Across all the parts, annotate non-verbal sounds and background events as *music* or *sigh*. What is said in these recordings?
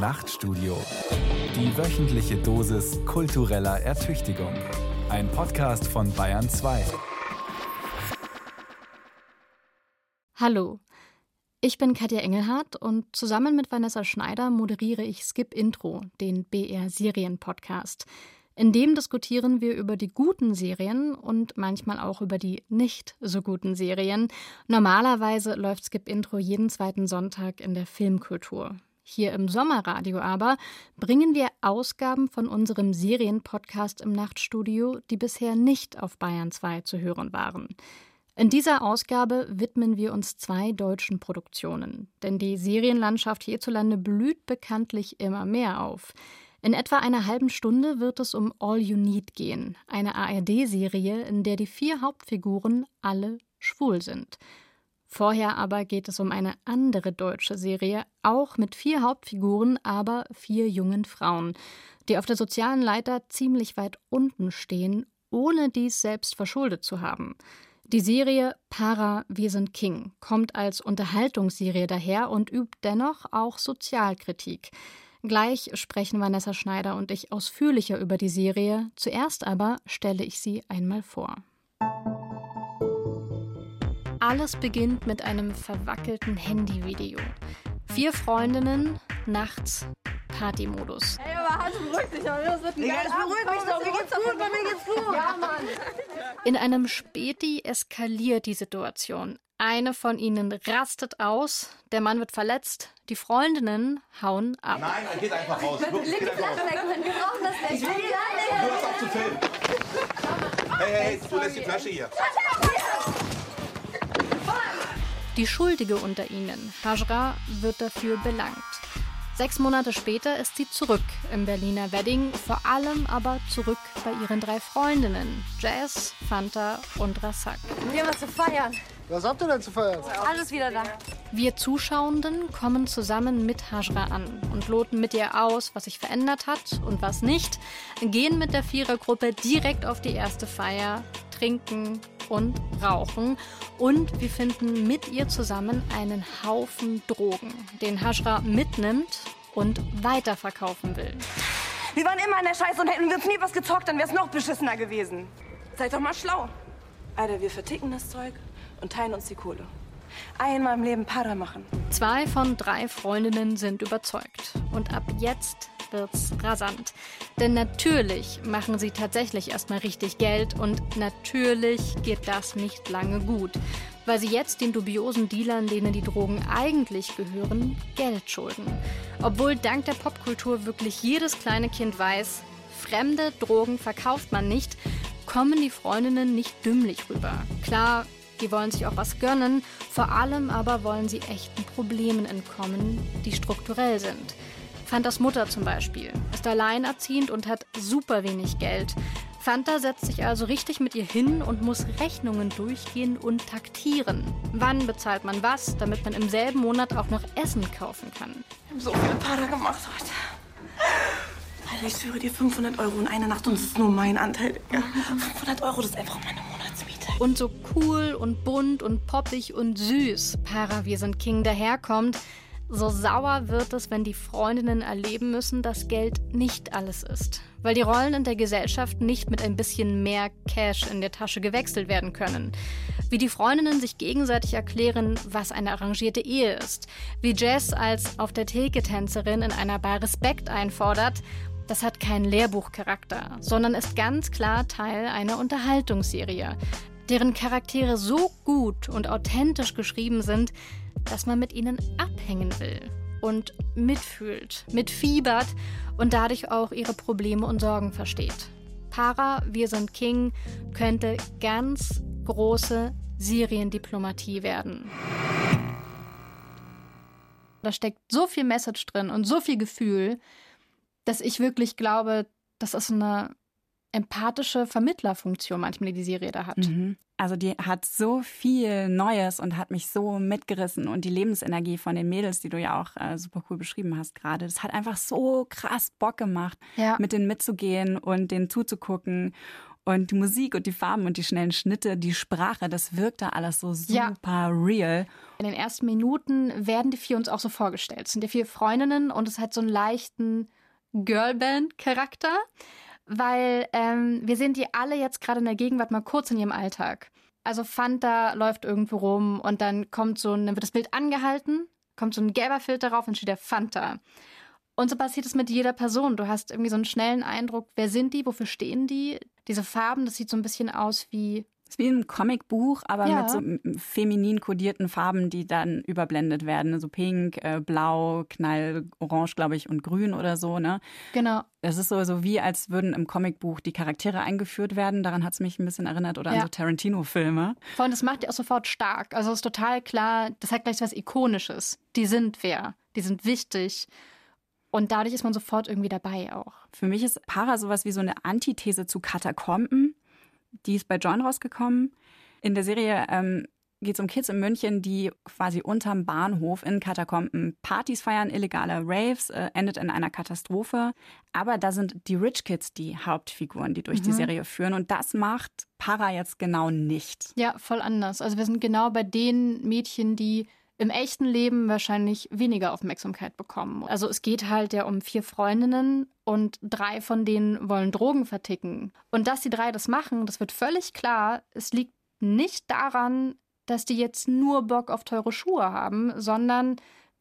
Nachtstudio. Die wöchentliche Dosis kultureller Ertüchtigung. Ein Podcast von Bayern 2. Hallo, ich bin Katja Engelhardt und zusammen mit Vanessa Schneider moderiere ich Skip Intro, den BR Serien Podcast. In dem diskutieren wir über die guten Serien und manchmal auch über die nicht so guten Serien. Normalerweise läuft Skip Intro jeden zweiten Sonntag in der Filmkultur. Hier im Sommerradio aber bringen wir Ausgaben von unserem Serienpodcast im Nachtstudio, die bisher nicht auf Bayern 2 zu hören waren. In dieser Ausgabe widmen wir uns zwei deutschen Produktionen, denn die Serienlandschaft hierzulande blüht bekanntlich immer mehr auf. In etwa einer halben Stunde wird es um All You Need gehen, eine ARD-Serie, in der die vier Hauptfiguren alle schwul sind. Vorher aber geht es um eine andere deutsche Serie, auch mit vier Hauptfiguren, aber vier jungen Frauen, die auf der sozialen Leiter ziemlich weit unten stehen, ohne dies selbst verschuldet zu haben. Die Serie Para Wir sind King kommt als Unterhaltungsserie daher und übt dennoch auch Sozialkritik. Gleich sprechen Vanessa Schneider und ich ausführlicher über die Serie. Zuerst aber stelle ich sie einmal vor. Alles beginnt mit einem verwackelten Handyvideo. Vier Freundinnen, nachts Partymodus. Ey, aber Hans, beruhig dich doch. Das wird ein Digga, das beruhigt mich doch. Mir geht's gut, bei mir geht's gut. Ja, Mann. In einem Späti eskaliert die Situation. Eine von ihnen rastet aus, der Mann wird verletzt, die Freundinnen hauen ab. Nein, er geht einfach raus. Wirklich, Leg die Flasche weg, Mann. Wir brauchen das nicht. Du hörst auf zu filmen. Hey, hey, hey, du lässt die Flasche hier. Die Schuldige unter ihnen, Hajra, wird dafür belangt. Sechs Monate später ist sie zurück im Berliner Wedding, vor allem aber zurück bei ihren drei Freundinnen, Jazz, Fanta und Rassak. Wir haben was zu feiern. Was habt ihr denn zu feiern? Alles wieder da. Wir Zuschauenden kommen zusammen mit Hajra an und loten mit ihr aus, was sich verändert hat und was nicht, gehen mit der Vierergruppe direkt auf die erste Feier, trinken und rauchen und wir finden mit ihr zusammen einen Haufen Drogen, den Hajra mitnimmt und weiterverkaufen will. Wir waren immer in der Scheiße und hätten wir uns nie was gezockt, dann wär's noch beschissener gewesen. Seid doch mal schlau. Alter, wir verticken das Zeug und teilen uns die Kohle. Einmal im Leben Para machen. Zwei von drei Freundinnen sind überzeugt. Und ab jetzt wird's rasant. Denn natürlich machen sie tatsächlich erstmal richtig Geld und natürlich geht das nicht lange gut. Weil sie jetzt den dubiosen Dealern, denen die Drogen eigentlich gehören, Geld schulden. Obwohl dank der Popkultur wirklich jedes kleine Kind weiß, fremde Drogen verkauft man nicht, kommen die Freundinnen nicht dümmlich rüber. Klar, die wollen sich auch was gönnen, vor allem aber wollen sie echten Problemen entkommen, die strukturell sind. Fantas Mutter zum Beispiel ist alleinerziehend und hat super wenig Geld. Fanta setzt sich also richtig mit ihr hin und muss Rechnungen durchgehen und taktiren. Wann bezahlt man was, damit man im selben Monat auch noch Essen kaufen kann? Wir haben so viel Para gemacht heute. Alter, ich schwöre dir 500 Euro in einer Nacht und das ist nur mein Anteil. Digga. 500 Euro, das ist einfach meine Monatsmiete. Und so cool und bunt und poppig und süß Para Wir sind King daherkommt, so sauer wird es, wenn die Freundinnen erleben müssen, dass Geld nicht alles ist. Weil die Rollen in der Gesellschaft nicht mit ein bisschen mehr Cash in der Tasche gewechselt werden können. Wie die Freundinnen sich gegenseitig erklären, was eine arrangierte Ehe ist. Wie Jess als auf der Theke Tänzerin in einer Bar Respekt einfordert. Das hat keinen Lehrbuchcharakter, sondern ist ganz klar Teil einer Unterhaltungsserie, deren Charaktere so gut und authentisch geschrieben sind, dass man mit ihnen abhängen will und mitfühlt, mitfiebert und dadurch auch ihre Probleme und Sorgen versteht. Para, wir sind King könnte ganz große Seriendiplomatie werden. Da steckt so viel Message drin und so viel Gefühl, dass ich wirklich glaube, das ist eine empathische Vermittlerfunktion manchmal, die die Serie da hat. Mhm. Also die hat so viel Neues und hat mich so mitgerissen und die Lebensenergie von den Mädels, die du ja auch äh, super cool beschrieben hast gerade, das hat einfach so krass Bock gemacht, Ja. mit denen mitzugehen und denen zuzugucken. Und die Musik und die Farben und die schnellen Schnitte, die Sprache, das wirkt da alles so super Ja. real. In den ersten Minuten werden die vier uns auch so vorgestellt. Es sind die vier Freundinnen und es hat so einen leichten Girlband-Charakter, weil ähm, wir sehen die alle jetzt gerade in der Gegenwart mal kurz in ihrem Alltag. Also Fanta läuft irgendwo rum und dann kommt so ein, dann wird das Bild angehalten, kommt so ein gelber Filter drauf und steht der Fanta. Und so passiert es mit jeder Person. Du hast irgendwie so einen schnellen Eindruck, wer sind die, wofür stehen die? Diese Farben, das sieht so ein bisschen aus wie ist wie ein Comicbuch, aber Ja. mit so feminin kodierten Farben, die dann überblendet werden. So pink, äh, blau, knallorange, glaube ich, und grün oder so. Ne? genau Es ist so, so wie, als würden im Comicbuch die Charaktere eingeführt werden. Daran hat es mich ein bisschen erinnert. Oder an Ja. so Tarantino-Filme. Vor allem, das macht die auch sofort stark. Also es ist total klar, das hat gleich so was Ikonisches. Die sind wer, die sind wichtig. Und dadurch ist man sofort irgendwie dabei auch. Für mich ist Para sowas wie so eine Antithese zu Katakomben. Die ist bei John rausgekommen. In der Serie ähm, geht es um Kids in München, die quasi unterm Bahnhof in Katakomben Partys feiern, illegale Raves, äh, endet in einer Katastrophe. Aber da sind die Rich Kids die Hauptfiguren, die durch die Serie führen. Und das macht Para jetzt genau nicht. Ja, voll anders. Also wir sind genau bei den Mädchen, die im echten Leben wahrscheinlich weniger Aufmerksamkeit bekommen. Also es geht halt ja um vier Freundinnen und drei von denen wollen Drogen verticken. Und dass die drei das machen, das wird völlig klar. Es liegt nicht daran, dass die jetzt nur Bock auf teure Schuhe haben, sondern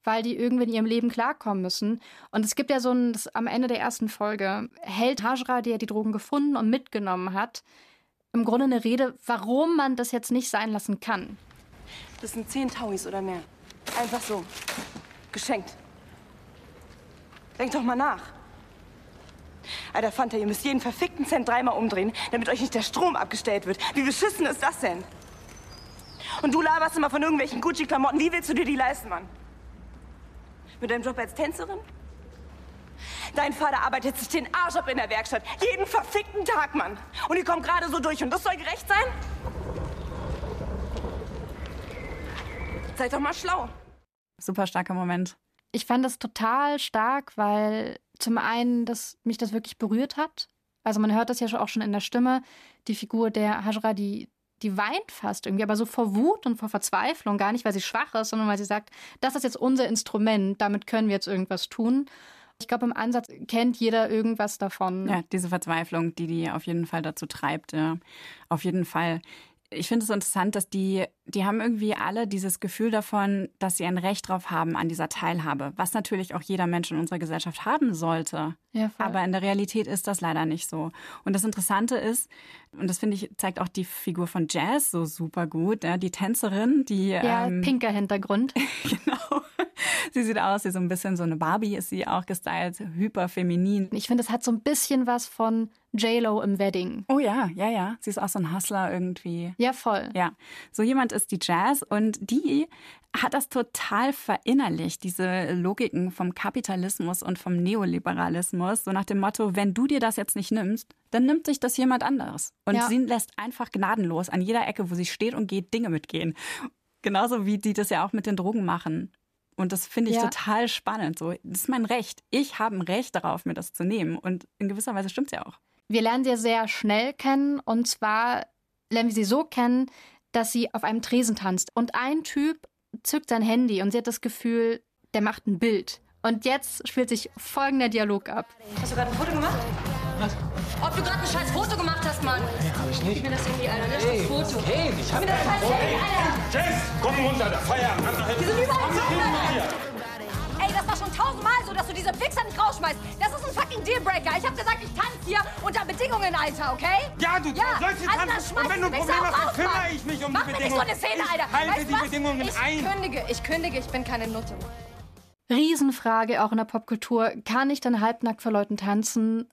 weil die irgendwie in ihrem Leben klarkommen müssen. Und es gibt ja so ein, das, am Ende der ersten Folge, hält Hajra, der die Drogen gefunden und mitgenommen hat, im Grunde eine Rede, warum man das jetzt nicht sein lassen kann. Das sind zehn Tauis oder mehr. Einfach so. Geschenkt. Denkt doch mal nach. Alter Fanta, ihr müsst jeden verfickten Cent dreimal umdrehen, damit euch nicht der Strom abgestellt wird. Wie beschissen ist das denn? Und du laberst immer von irgendwelchen Gucci-Klamotten. Wie willst du dir die leisten, Mann? Mit deinem Job als Tänzerin? Dein Vater arbeitet sich den Arsch ab in der Werkstatt. Jeden verfickten Tag, Mann. Und ihr kommt gerade so durch. Und das soll gerecht sein? Seid doch mal schlau. Super starker Moment. Ich fand das total stark, weil zum einen dass mich das wirklich berührt hat. Also man hört das ja schon- auch schon in der Stimme. Die Figur der Hajra, die, die weint fast irgendwie, aber so vor Wut und vor Verzweiflung. Gar nicht, weil sie schwach ist, sondern weil sie sagt, das ist jetzt unser Instrument, damit können wir jetzt irgendwas tun. Ich glaube, im Ansatz kennt jeder irgendwas davon. Ja, diese Verzweiflung, die die auf jeden Fall dazu treibt. Ja. Auf jeden Fall. Ich finde es so interessant, dass die, die haben irgendwie alle dieses Gefühl davon, dass sie ein Recht drauf haben an dieser Teilhabe, was natürlich auch jeder Mensch in unserer Gesellschaft haben sollte. Ja, voll. Aber in der Realität ist das leider nicht so. Und das Interessante ist, und das finde ich, zeigt auch die Figur von Jazz so super gut, ja, die Tänzerin, die ja, ähm, pinker Hintergrund. *laughs* genau. *laughs* Sie sieht aus wie so ein bisschen so eine Barbie, ist sie auch gestylt, hyper feminin. Ich finde, es hat so ein bisschen was von J-Lo im Wedding. Oh ja, ja, ja. Sie ist auch so ein Hustler irgendwie. Ja, voll. Ja, so jemand ist die Jazz und die hat das total verinnerlicht, diese Logiken vom Kapitalismus und vom Neoliberalismus, so nach dem Motto, wenn du dir das jetzt nicht nimmst, dann nimmt sich das jemand anderes. Und Ja. sie lässt einfach gnadenlos an jeder Ecke, wo sie steht und geht, Dinge mitgehen. Genauso wie die das ja auch mit den Drogen machen. Und das finde ich Ja. total spannend. So, das ist mein Recht. Ich habe ein Recht darauf, mir das zu nehmen. Und in gewisser Weise stimmt es ja auch. Wir lernen sie sehr schnell kennen und zwar lernen wir sie so kennen, dass sie auf einem Tresen tanzt und ein Typ zückt sein Handy und sie hat das Gefühl, der macht ein Bild. Und jetzt spielt sich folgender Dialog ab. Hast du gerade ein Foto gemacht? Was? Ob du gerade ein scheiß Foto gemacht hast, Mann. Nee, hab ich nicht. Gib mir das Handy, Alter. Das ist das Foto. Hey, ich hab mir das scheiß Handy, Alter. Jess, komm runter, der Feierabend. Die sind überall Alter. Ey, das war schon tausendmal so, dass du diese Wichser nicht rausschmeißt. Das ist ein fucking Dealbreaker. Ich hab gesagt, ich tanze hier unter Bedingungen, Alter, okay? Ja, du Ja, sollst hier also dann tanzen. schmeiß Und wenn du ein Problem hast, dann raus, kümmere ich mich um Mach die mir nicht so Bedingungen. eine Szene, ich Alter. halte weißt die was? Bedingungen ich ein. kündige, ich kündige, ich bin keine Nutte. Riesenfrage auch in der Popkultur. Kann ich denn halbnackt vor Leuten tanzen?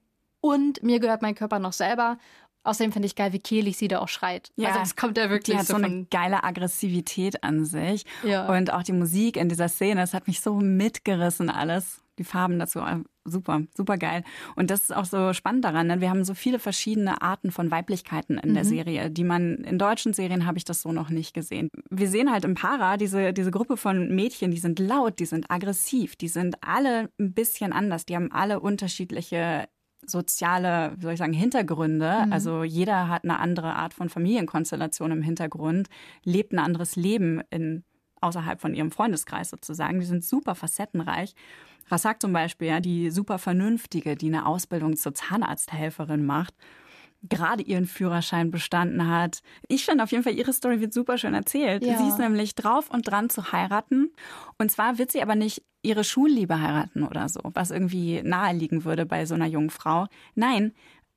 Und mir gehört mein Körper noch selber. Außerdem finde ich geil, wie kehlig sie da auch schreit. Ja, also das kommt ja wirklich Die hat so so eine geile Aggressivität an sich. Ja. Und auch die Musik in dieser Szene, das hat mich so mitgerissen alles. Die Farben dazu, äh, super, super geil. Und das ist auch so spannend daran. Ne? Wir haben so viele verschiedene Arten von Weiblichkeiten in der Serie, die man in deutschen Serien habe ich das so noch nicht gesehen. Wir sehen halt im Para diese, diese Gruppe von Mädchen, die sind laut, die sind aggressiv, die sind alle ein bisschen anders, die haben alle unterschiedliche soziale, wie soll ich sagen, Hintergründe. Mhm. Also jeder hat eine andere Art von Familienkonstellation im Hintergrund, lebt ein anderes Leben in, außerhalb von ihrem Freundeskreis sozusagen. Die sind super facettenreich. Rassak zum Beispiel, ja, die super Vernünftige, die eine Ausbildung zur Zahnarzthelferin macht gerade ihren Führerschein bestanden hat. Ich finde auf jeden Fall, ihre Story wird super schön erzählt. Ja. Sie ist nämlich drauf und dran zu heiraten. Und zwar wird sie aber nicht ihre Schulliebe heiraten oder so, was irgendwie naheliegen würde bei so einer jungen Frau. Nein,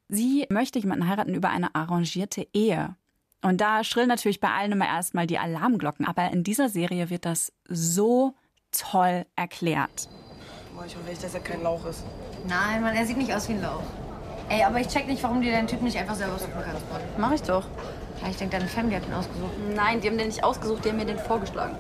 sie möchte jemanden heiraten über eine arrangierte Ehe. Und da schrillen natürlich bei allen immer erstmal die Alarmglocken. Aber in dieser Serie wird das so toll erklärt. Boah, ich hoffe echt, dass er kein Lauch ist. Nein, Mann, er sieht nicht aus wie ein Lauch. Ey, aber ich check nicht, warum dir dein Typ nicht einfach selber suchen kannst. Mach ich doch. Ja, ich denke, deine Family hat ihn ausgesucht. Nein, die haben den nicht ausgesucht, die haben mir den vorgeschlagen.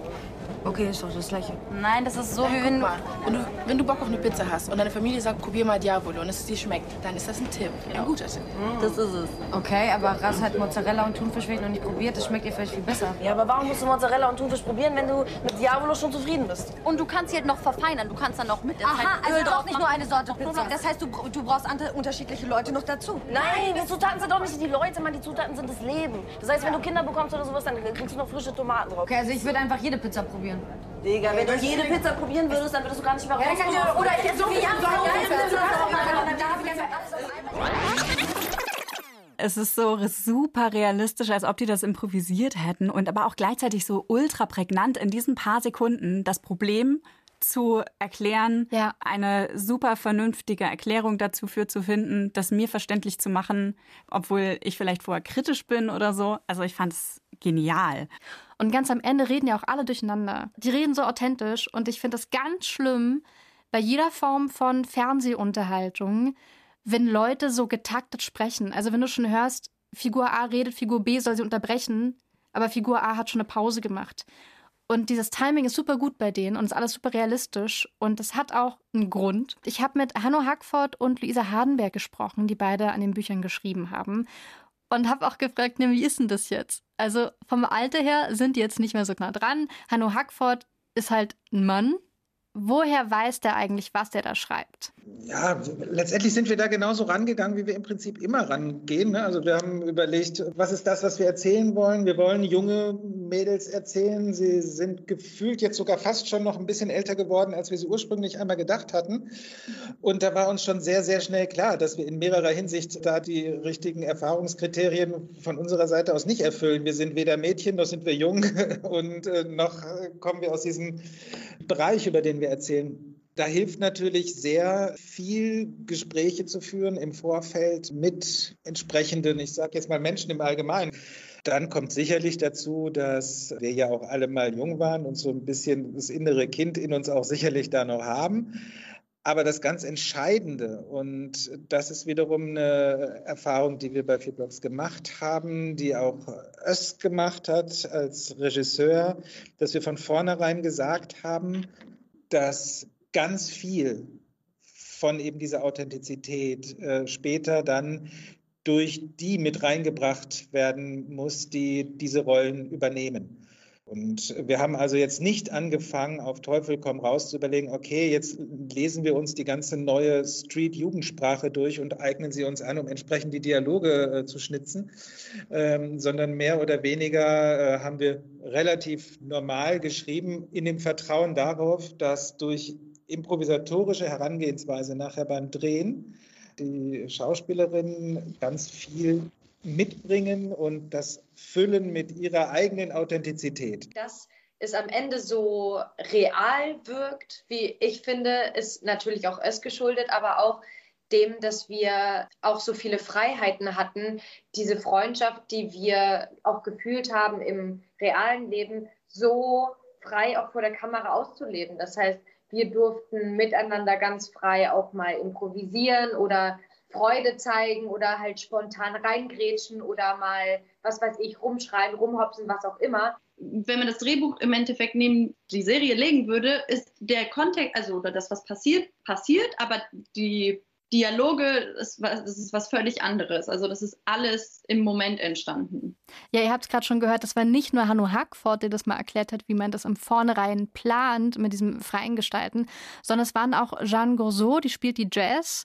Okay, ist doch das Gleiche. Nein, das ist so, Nein, wie wenn, mal, wenn du, wenn du Bock auf eine Pizza hast und deine Familie sagt, probier mal Diavolo und es dir schmeckt, dann ist das ein Tipp. Ein guter Tipp. Das ist es. Okay, aber Ras hat Mozzarella und Thunfisch vielleicht noch nicht probiert. Das schmeckt dir vielleicht viel besser. Ja, aber warum musst du Mozzarella und Thunfisch probieren, wenn du mit Diavolo schon zufrieden bist? Und du kannst sie halt noch verfeinern. Du kannst dann noch mit der Zeit Aha, Öl also doch drauf nicht nur eine Sorte Pizza. Das heißt, du, du brauchst andere, unterschiedliche Leute noch dazu. Nein, die Zutaten sind doch nicht die Leute, Mann. Die Zutaten sind das Leben. Das heißt, wenn du Kinder bekommst oder sowas, dann kriegst du noch frische Tomaten drauf. Okay, also ich würde einfach jede Pizza probieren. Digga, wenn du jede Pizza probieren würdest, dann würdest du gar nicht mehr raus. Oder ich so viel Es ist so super realistisch, als ob die das improvisiert hätten und aber auch gleichzeitig so ultra prägnant in diesen paar Sekunden das Problem zu erklären, Ja. eine super vernünftige Erklärung dazu für zu finden, das mir verständlich zu machen, obwohl ich vielleicht vorher kritisch bin oder so. Also ich fand es genial. Und ganz am Ende reden ja auch alle durcheinander. Die reden so authentisch und ich finde das ganz schlimm bei jeder Form von Fernsehunterhaltung, wenn Leute so getaktet sprechen. Also wenn du schon hörst, Figur A redet, Figur B soll sie unterbrechen, aber Figur A hat schon eine Pause gemacht. Und dieses Timing ist super gut bei denen und ist alles super realistisch. Und es hat auch einen Grund. Ich habe mit Hanno Hackford und Luisa Hardenberg gesprochen, die beide an den Büchern geschrieben haben. Und habe auch gefragt, ne, wie ist denn das jetzt? Also vom Alter her sind die jetzt nicht mehr so nah dran. Hanno Hackford ist halt ein Mann. Woher weiß der eigentlich, was der da schreibt? Ja, letztendlich sind wir da genauso rangegangen, wie wir im Prinzip immer rangehen. Ne? Also wir haben überlegt, was ist das, was wir erzählen wollen? Wir wollen junge Mädels erzählen. Sie sind gefühlt jetzt sogar fast schon noch ein bisschen älter geworden, als wir sie ursprünglich einmal gedacht hatten. Und da war uns schon sehr, sehr schnell klar, dass wir in mehrerer Hinsicht da die richtigen Erfahrungskriterien von unserer Seite aus nicht erfüllen. Wir sind weder Mädchen, noch sind wir jung *laughs* und äh, noch kommen wir aus diesem Bereich, über den wir erzählen. Da hilft natürlich sehr viel Gespräche zu führen im Vorfeld mit entsprechenden, ich sage jetzt mal Menschen im Allgemeinen. Dann kommt sicherlich dazu, dass wir ja auch alle mal jung waren und so ein bisschen das innere Kind in uns auch sicherlich da noch haben. Aber das ganz Entscheidende, und das ist wiederum eine Erfahrung, die wir bei Vierblocks gemacht haben, die auch Öst gemacht hat als Regisseur, dass wir von vornherein gesagt haben, dass ganz viel von eben dieser Authentizität äh, später dann durch die mit reingebracht werden muss, die diese Rollen übernehmen. Und wir haben also jetzt nicht angefangen, auf Teufel komm raus zu überlegen, okay, jetzt lesen wir uns die ganze neue Street-Jugendsprache durch und eignen sie uns an, um entsprechend die Dialoge äh, zu schnitzen, ähm, sondern mehr oder weniger äh, haben wir relativ normal geschrieben, in dem Vertrauen darauf, dass durch improvisatorische Herangehensweise nachher beim Drehen die Schauspielerinnen ganz viel mitbringen und das füllen mit ihrer eigenen Authentizität. dass es am Ende so real wirkt, wie ich finde, ist natürlich auch es geschuldet, aber auch dem, dass wir auch so viele Freiheiten hatten, diese Freundschaft, die wir auch gefühlt haben im realen Leben, so frei auch vor der Kamera auszuleben. Das heißt, wir durften miteinander ganz frei auch mal improvisieren oder Freude zeigen oder halt spontan reingrätschen oder mal, was weiß ich, rumschreien, rumhopsen, was auch immer. wenn man das Drehbuch im Endeffekt neben die Serie legen würde, ist der Kontext, also oder das, was passiert, passiert, aber die Dialoge, ist, was- das ist was völlig anderes. Also das ist alles im Moment entstanden. Ja, ihr habt es gerade schon gehört, das war nicht nur Hanno Hackford, der das mal erklärt hat, wie man das im Vornherein plant mit diesem freien Gestalten, sondern es waren auch Jeanne Gourceau, die spielt die Jazz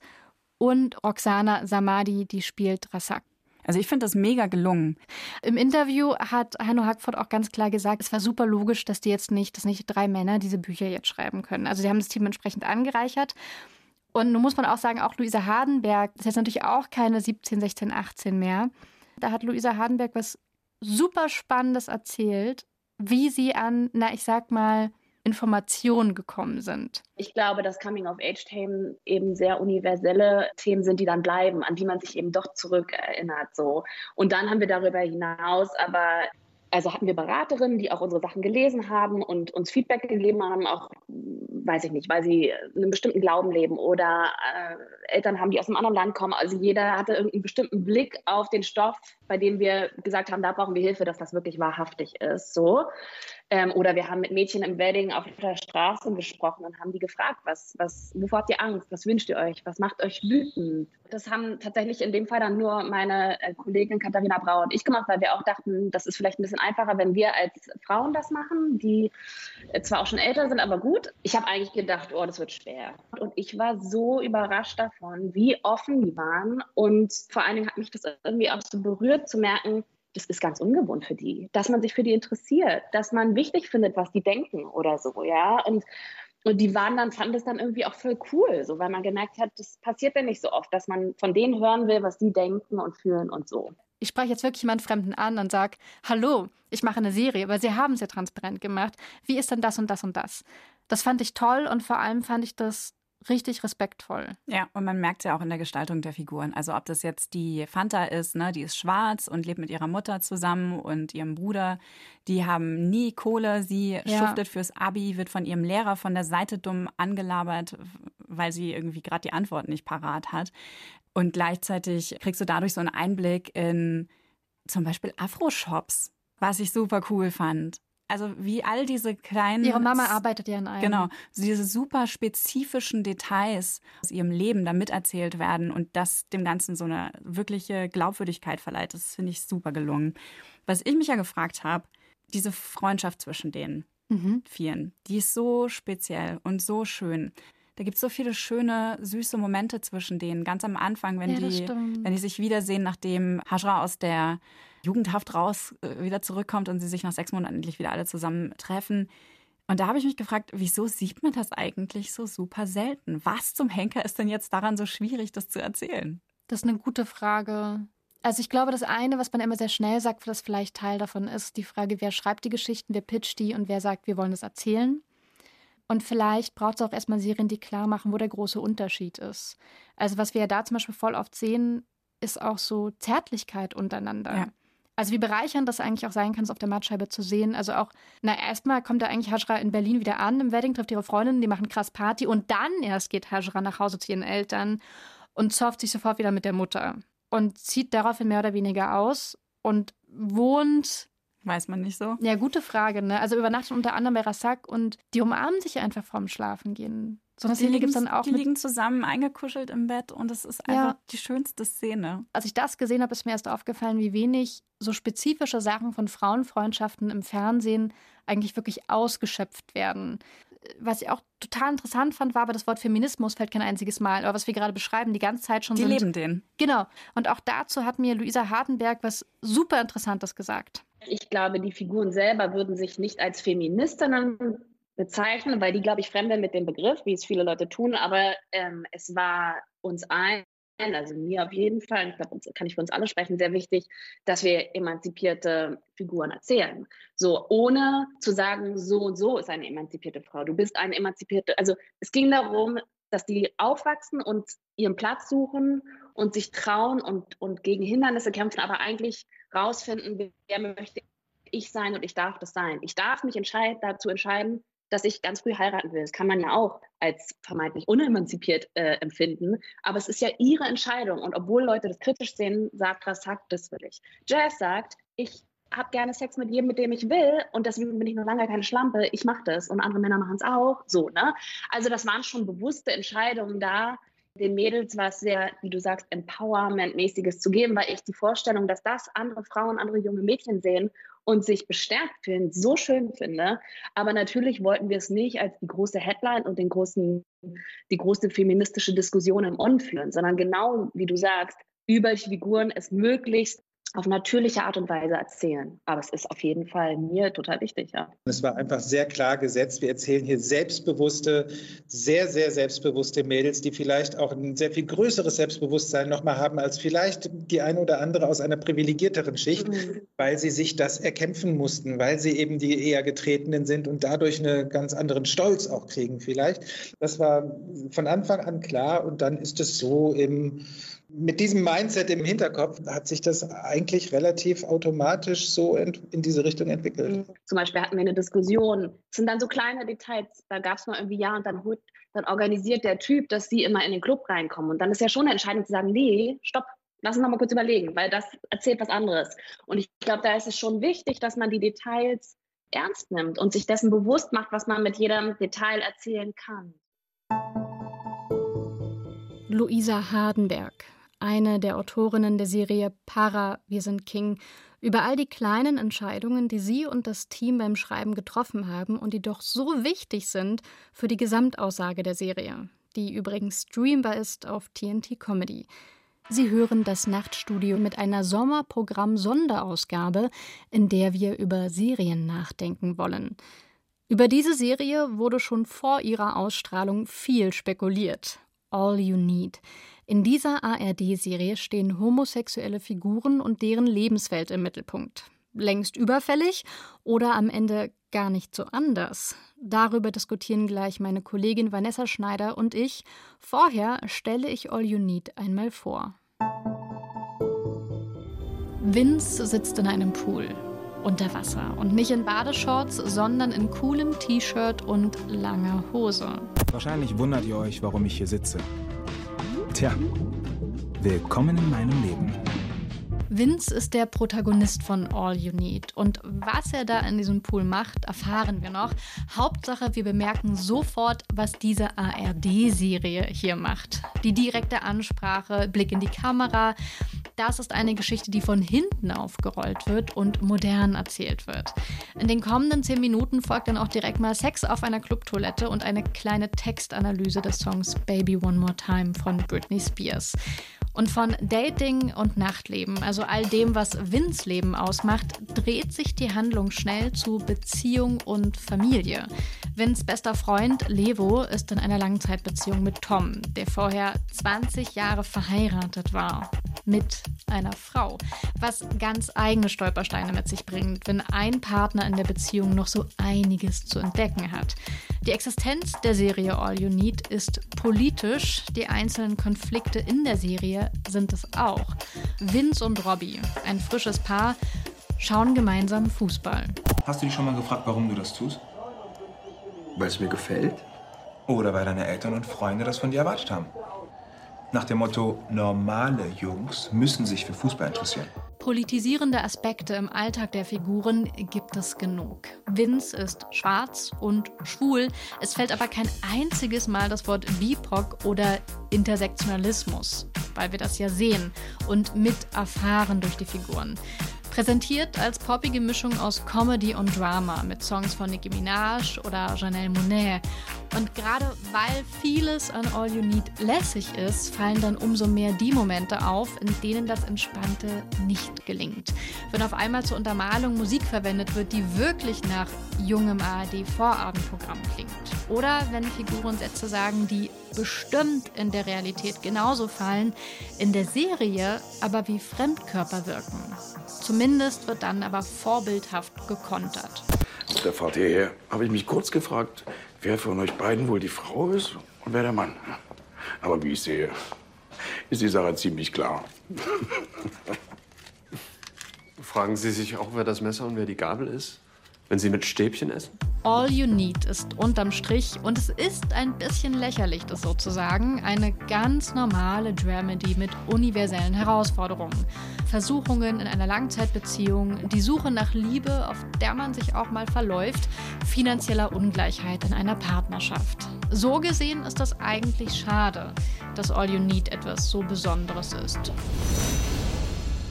Und Roxana Samadi, die spielt Rasak. Also ich finde das mega gelungen. Im Interview hat Hanno Hackford auch ganz klar gesagt, es war super logisch, dass die jetzt nicht, dass nicht drei Männer diese Bücher jetzt schreiben können. Also sie haben das Team entsprechend angereichert. Und nun muss man auch sagen, auch Luisa Hardenberg, das ist jetzt natürlich auch keine 17, 16, 18 mehr. Da hat Luisa Hardenberg was super Spannendes erzählt, wie sie an, na, ich sag mal, Informationen gekommen sind. Ich glaube, dass Coming-of-Age-Themen eben sehr universelle Themen sind, die dann bleiben, an die man sich eben doch zurückerinnert. So. Und dann haben wir darüber hinaus aber also hatten wir Beraterinnen, die auch unsere Sachen gelesen haben und uns Feedback gegeben haben, auch, weiß ich nicht, weil sie einen bestimmten Glauben leben oder äh, Eltern haben, die aus einem anderen Land kommen. Also jeder hatte irgendeinen bestimmten Blick auf den Stoff, bei dem wir gesagt haben, da brauchen wir Hilfe, dass das wirklich wahrhaftig ist. So. Ähm, oder wir haben mit Mädchen im Wedding auf der Straße gesprochen und haben die gefragt, was, was, wovor habt ihr Angst? Was wünscht ihr euch? Was macht euch wütend? Das haben tatsächlich in dem Fall dann nur meine äh, Kollegin Katharina Brauer und ich gemacht, weil wir auch dachten, das ist vielleicht ein bisschen einfacher, wenn wir als Frauen das machen, die äh, zwar auch schon älter sind, aber gut. Ich habe eigentlich gedacht, oh, das wird schwer. Und ich war so überrascht davon, wie offen die waren. Und vor allen Dingen hat mich das irgendwie auch so berührt zu merken, das ist ganz ungewohnt für die, dass man sich für die interessiert, dass man wichtig findet, was die denken oder so, ja. Und, und die waren dann, fanden das dann irgendwie auch voll cool, so weil man gemerkt hat, das passiert ja nicht so oft, dass man von denen hören will, was die denken und fühlen und so. Ich spreche jetzt wirklich jemanden Fremden an und sage, hallo, ich mache eine Serie, weil sie haben es ja transparent gemacht. Wie ist denn das und das und das? Das fand ich toll und vor allem fand ich das richtig respektvoll. Ja, und man merkt ja auch in der Gestaltung der Figuren. Also ob das jetzt die Fanta ist, ne, die ist schwarz und lebt mit ihrer Mutter zusammen und ihrem Bruder. Die haben nie Kohle. Sie ja. schuftet fürs Abi, wird von ihrem Lehrer von der Seite dumm angelabert, weil sie irgendwie gerade die Antwort nicht parat hat. Und gleichzeitig kriegst du dadurch so einen Einblick in zum Beispiel Afro-Shops, was ich super cool fand. Also wie all diese kleinen. Ihre Mama arbeitet ja in einem. Genau. Diese super spezifischen Details aus ihrem Leben da miterzählt werden und das dem Ganzen so eine wirkliche Glaubwürdigkeit verleiht. Das finde ich super gelungen. Was ich mich ja gefragt habe, diese Freundschaft zwischen den mhm. Vieren, die ist so speziell und so schön. Da gibt es so viele schöne, süße Momente zwischen denen. Ganz am Anfang, wenn, ja, die, wenn die sich wiedersehen, nachdem Hajra aus der Jugendhaft raus äh, wieder zurückkommt und sie sich nach sechs Monaten endlich wieder alle zusammen treffen. Und da habe ich mich gefragt, wieso sieht man das eigentlich so super selten? Was zum Henker ist denn jetzt daran so schwierig, das zu erzählen? Das ist eine gute Frage. Also ich glaube, das eine, was man immer sehr schnell sagt, was vielleicht Teil davon ist, die Frage, wer schreibt die Geschichten, wer pitcht die und wer sagt, wir wollen das erzählen. Und vielleicht braucht es auch erstmal Serien, die klar machen, wo der große Unterschied ist. Also was wir ja da zum Beispiel voll oft sehen, ist auch so Zärtlichkeit untereinander. Ja. Also wie bereichernd das eigentlich auch sein kann, es auf der Mattscheibe zu sehen. Also auch, na erstmal kommt da eigentlich Hajra in Berlin wieder an im Wedding, trifft ihre Freundin, die machen krass Party und dann erst geht Hajra nach Hause zu ihren Eltern und zofft sich sofort wieder mit der Mutter und zieht daraufhin mehr oder weniger aus und wohnt Weiß man nicht so? Ja, gute Frage. Ne? Also übernachten unter anderem bei Rassak und die umarmen sich einfach vorm Schlafengehen. So eine Szene gibt es dann auch. Die liegen zusammen eingekuschelt im Bett und es ist einfach ja. die schönste Szene. Als ich das gesehen habe, ist mir erst aufgefallen, wie wenig so spezifische Sachen von Frauenfreundschaften im Fernsehen eigentlich wirklich ausgeschöpft werden. Was ich auch total interessant fand, war aber das Wort Feminismus fällt kein einziges Mal. Aber was wir gerade beschreiben, die ganze Zeit schon. Die sind, leben den. Genau. Und auch dazu hat mir Luisa Hartenberg was super Interessantes gesagt. Ich glaube, die Figuren selber würden sich nicht als Feministinnen bezeichnen, weil die, glaube ich, fremdeln mit dem Begriff, wie es viele Leute tun. Aber ähm, es war uns allen, also mir auf jeden Fall, ich glaube, kann ich für uns alle sprechen, sehr wichtig, dass wir emanzipierte Figuren erzählen. So, ohne zu sagen, so und so ist eine emanzipierte Frau. Du bist eine emanzipierte, also es ging darum, dass die aufwachsen und ihren Platz suchen und sich trauen und, und gegen Hindernisse kämpfen, aber eigentlich rausfinden, wer möchte ich sein und ich darf das sein. Ich darf mich entscheid dazu entscheiden, dass ich ganz früh heiraten will. Das kann man ja auch als vermeintlich unemanzipiert äh, empfinden. Aber es ist ja ihre Entscheidung. Und obwohl Leute das kritisch sehen, sagt Rassak, das will ich. Jazz sagt, ich habe gerne Sex mit jedem, mit dem ich will. Und deswegen bin ich noch lange keine Schlampe. Ich mache das. Und andere Männer machen es auch. So, ne? Also das waren schon bewusste Entscheidungen da, den Mädels was sehr, wie du sagst, Empowerment-mäßiges zu geben, weil ich die Vorstellung, dass das andere Frauen, andere junge Mädchen sehen und sich bestärkt fühlen, so schön finde. Aber natürlich wollten wir es nicht als die große Headline und den großen, die große feministische Diskussion im On führen, sondern genau wie du sagst, über Figuren es möglichst auf natürliche Art und Weise erzählen. Aber es ist auf jeden Fall mir total wichtig, ja. Es war einfach sehr klar gesetzt. Wir erzählen hier selbstbewusste, sehr, sehr selbstbewusste Mädels, die vielleicht auch ein sehr viel größeres Selbstbewusstsein nochmal haben als vielleicht die eine oder andere aus einer privilegierteren Schicht, mhm. weil sie sich das erkämpfen mussten, weil sie eben die eher Getretenen sind und dadurch einen ganz anderen Stolz auch kriegen vielleicht. Das war von Anfang an klar und dann ist es so im mit diesem Mindset im Hinterkopf hat sich das eigentlich relativ automatisch so in, in diese Richtung entwickelt. Zum Beispiel hatten wir eine Diskussion. Es sind dann so kleine Details. Da gab es mal irgendwie ja und dann, dann organisiert der Typ, dass sie immer in den Club reinkommen. Und dann ist ja schon entscheidend zu sagen, nee, stopp, lass uns noch mal kurz überlegen, weil das erzählt was anderes. Und ich glaube, da ist es schon wichtig, dass man die Details ernst nimmt und sich dessen bewusst macht, was man mit jedem Detail erzählen kann. Luisa Hardenberg eine der Autorinnen der Serie Para, wir sind King, über all die kleinen Entscheidungen, die sie und das Team beim Schreiben getroffen haben und die doch so wichtig sind für die Gesamtaussage der Serie, die übrigens streambar ist auf TNT Comedy. Sie hören das Nachtstudio mit einer Sommerprogramm-Sonderausgabe, in der wir über Serien nachdenken wollen. Über diese Serie wurde schon vor ihrer Ausstrahlung viel spekuliert. All You Need. In dieser ARD-Serie stehen homosexuelle Figuren und deren Lebenswelt im Mittelpunkt. Längst überfällig oder am Ende gar nicht so anders? Darüber diskutieren gleich meine Kollegin Vanessa Schneider und ich. Vorher stelle ich All You Need einmal vor. Vince sitzt in einem Pool unter Wasser und nicht in Badeshorts, sondern in coolem T-Shirt und langer Hose. Wahrscheinlich wundert ihr euch, warum ich hier sitze. Tja, willkommen in meinem Leben. Vince ist der Protagonist von All You Need. Und was er da in diesem Pool macht, erfahren wir noch. Hauptsache, wir bemerken sofort, was diese ARD-Serie hier macht. Die direkte Ansprache, Blick in die Kamera. Das ist eine Geschichte, die von hinten aufgerollt wird und modern erzählt wird. In den kommenden zehn Minuten folgt dann auch direkt mal Sex auf einer Clubtoilette und eine kleine Textanalyse des Songs Baby One More Time von Britney Spears. Und von Dating und Nachtleben, also all dem, was Vins Leben ausmacht, dreht sich die Handlung schnell zu Beziehung und Familie. Vins bester Freund Levo ist in einer Langzeitbeziehung mit Tom, der vorher 20 Jahre verheiratet war. Mit einer Frau. Was ganz eigene Stolpersteine mit sich bringt, wenn ein Partner in der Beziehung noch so einiges zu entdecken hat. Die Existenz der Serie All You Need ist politisch. Die einzelnen Konflikte in der Serie sind es auch. Vince und Robbie, ein frisches Paar, schauen gemeinsam Fußball. Hast du dich schon mal gefragt, warum du das tust? Weil es mir gefällt? Oder weil deine Eltern und Freunde das von dir erwartet haben? Nach dem Motto, normale Jungs müssen sich für Fußball interessieren. Politisierende Aspekte im Alltag der Figuren gibt es genug. Vince ist schwarz und schwul. Es fällt aber kein einziges Mal das Wort BIPOC oder Intersektionalismus, weil wir das ja sehen und mit erfahren durch die Figuren. Präsentiert als poppige Mischung aus Comedy und Drama mit Songs von Nicki Minaj oder Janelle Monet. Und gerade weil vieles an All You Need lässig ist, fallen dann umso mehr die Momente auf, in denen das Entspannte nicht gelingt. Wenn auf einmal zur Untermalung Musik verwendet wird, die wirklich nach jungem ARD-Vorabendprogramm klingt. Oder wenn Figuren Sätze sagen, die bestimmt in der Realität genauso fallen, in der Serie aber wie Fremdkörper wirken. Zumindest wird dann aber vorbildhaft gekontert. Auf der Fahrt hierher habe ich mich kurz gefragt, wer von euch beiden wohl die Frau ist und wer der Mann. Aber wie ich sehe, ist die Sache ziemlich klar. Fragen Sie sich auch, wer das Messer und wer die Gabel ist, wenn Sie mit Stäbchen essen? All You Need ist unterm Strich, und es ist ein bisschen lächerlich, das sozusagen, eine ganz normale Dramedy mit universellen Herausforderungen. Versuchungen in einer Langzeitbeziehung, die Suche nach Liebe, auf der man sich auch mal verläuft, finanzieller Ungleichheit in einer Partnerschaft. So gesehen ist das eigentlich schade, dass All You Need etwas so Besonderes ist.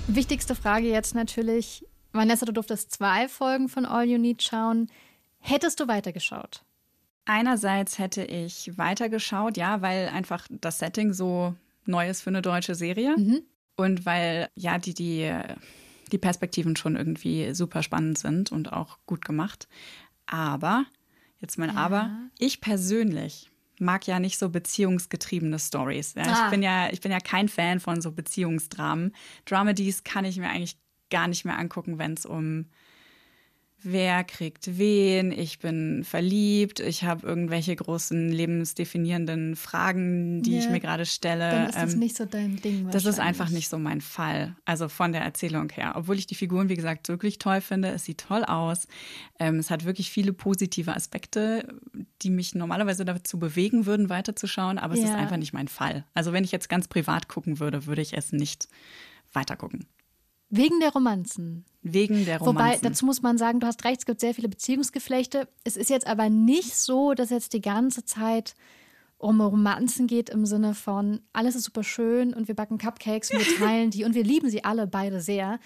Wichtigste Frage jetzt natürlich, Vanessa, du durftest zwei Folgen von All You Need schauen. Hättest du weitergeschaut? Einerseits hätte ich weitergeschaut, ja, weil einfach das Setting so neu ist für eine deutsche Serie. Mhm. Und weil, ja, die, die, die Perspektiven schon irgendwie super spannend sind und auch gut gemacht. Aber, jetzt mein ja. Aber, ich persönlich mag ja nicht so beziehungsgetriebene Stories. Ja, ah. Ich bin ja, ich bin ja kein Fan von so Beziehungsdramen. Dramedies kann ich mir eigentlich gar nicht mehr angucken, wenn es um wer kriegt wen, ich bin verliebt, ich habe irgendwelche großen lebensdefinierenden Fragen, die ja, ich mir gerade stelle. Dann ist das ähm, nicht so dein Ding. Das ist einfach nicht so mein Fall. Also von der Erzählung her. Obwohl ich die Figuren, wie gesagt, wirklich toll finde. Es sieht toll aus. Ähm, es hat wirklich viele positive Aspekte, die mich normalerweise dazu bewegen würden, weiterzuschauen. Aber es ja. ist einfach nicht mein Fall. Also wenn ich jetzt ganz privat gucken würde, würde ich es nicht weitergucken. Wegen der Romanzen. Wegen der Romanzen. Wobei, dazu muss man sagen, du hast recht, es gibt sehr viele Beziehungsgeflechte. Es ist jetzt aber nicht so, dass jetzt die ganze Zeit um Romanzen geht im Sinne von, alles ist super schön und wir backen Cupcakes und wir *laughs* teilen die und wir lieben sie alle beide sehr.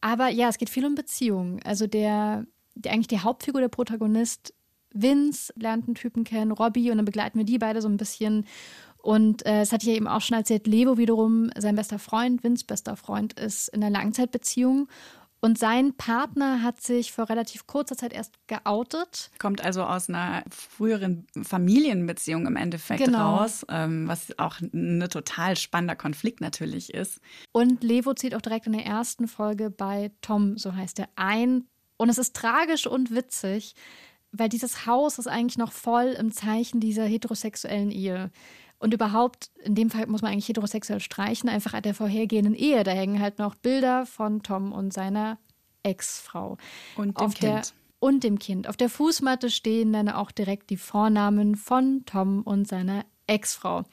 Aber ja, es geht viel um Beziehungen. Also der, der eigentlich die Hauptfigur, der Protagonist, Vince, lernt einen Typen kennen, Robbie, und dann begleiten wir die beide so ein bisschen. Und äh, es hatte ich ja eben auch schon erzählt, Levo wiederum, sein bester Freund, Vince bester Freund, ist in einer Langzeitbeziehung. Und sein Partner hat sich vor relativ kurzer Zeit erst geoutet. Kommt also aus einer früheren Familienbeziehung im Endeffekt genau. raus, ähm, was auch ein total spannender Konflikt natürlich ist. Und Levo zieht auch direkt in der ersten Folge bei Tom, so heißt er, ein. Und es ist tragisch und witzig, weil dieses Haus ist eigentlich noch voll im Zeichen dieser heterosexuellen Ehe. Und überhaupt, in dem Fall muss man eigentlich heterosexuell streichen, einfach an der vorhergehenden Ehe. Da hängen halt noch Bilder von Tom und seiner Ex-Frau. Und dem Auf Kind. Der, und dem Kind. Auf der Fußmatte stehen dann auch direkt die Vornamen von Tom und seiner Ex-Frau.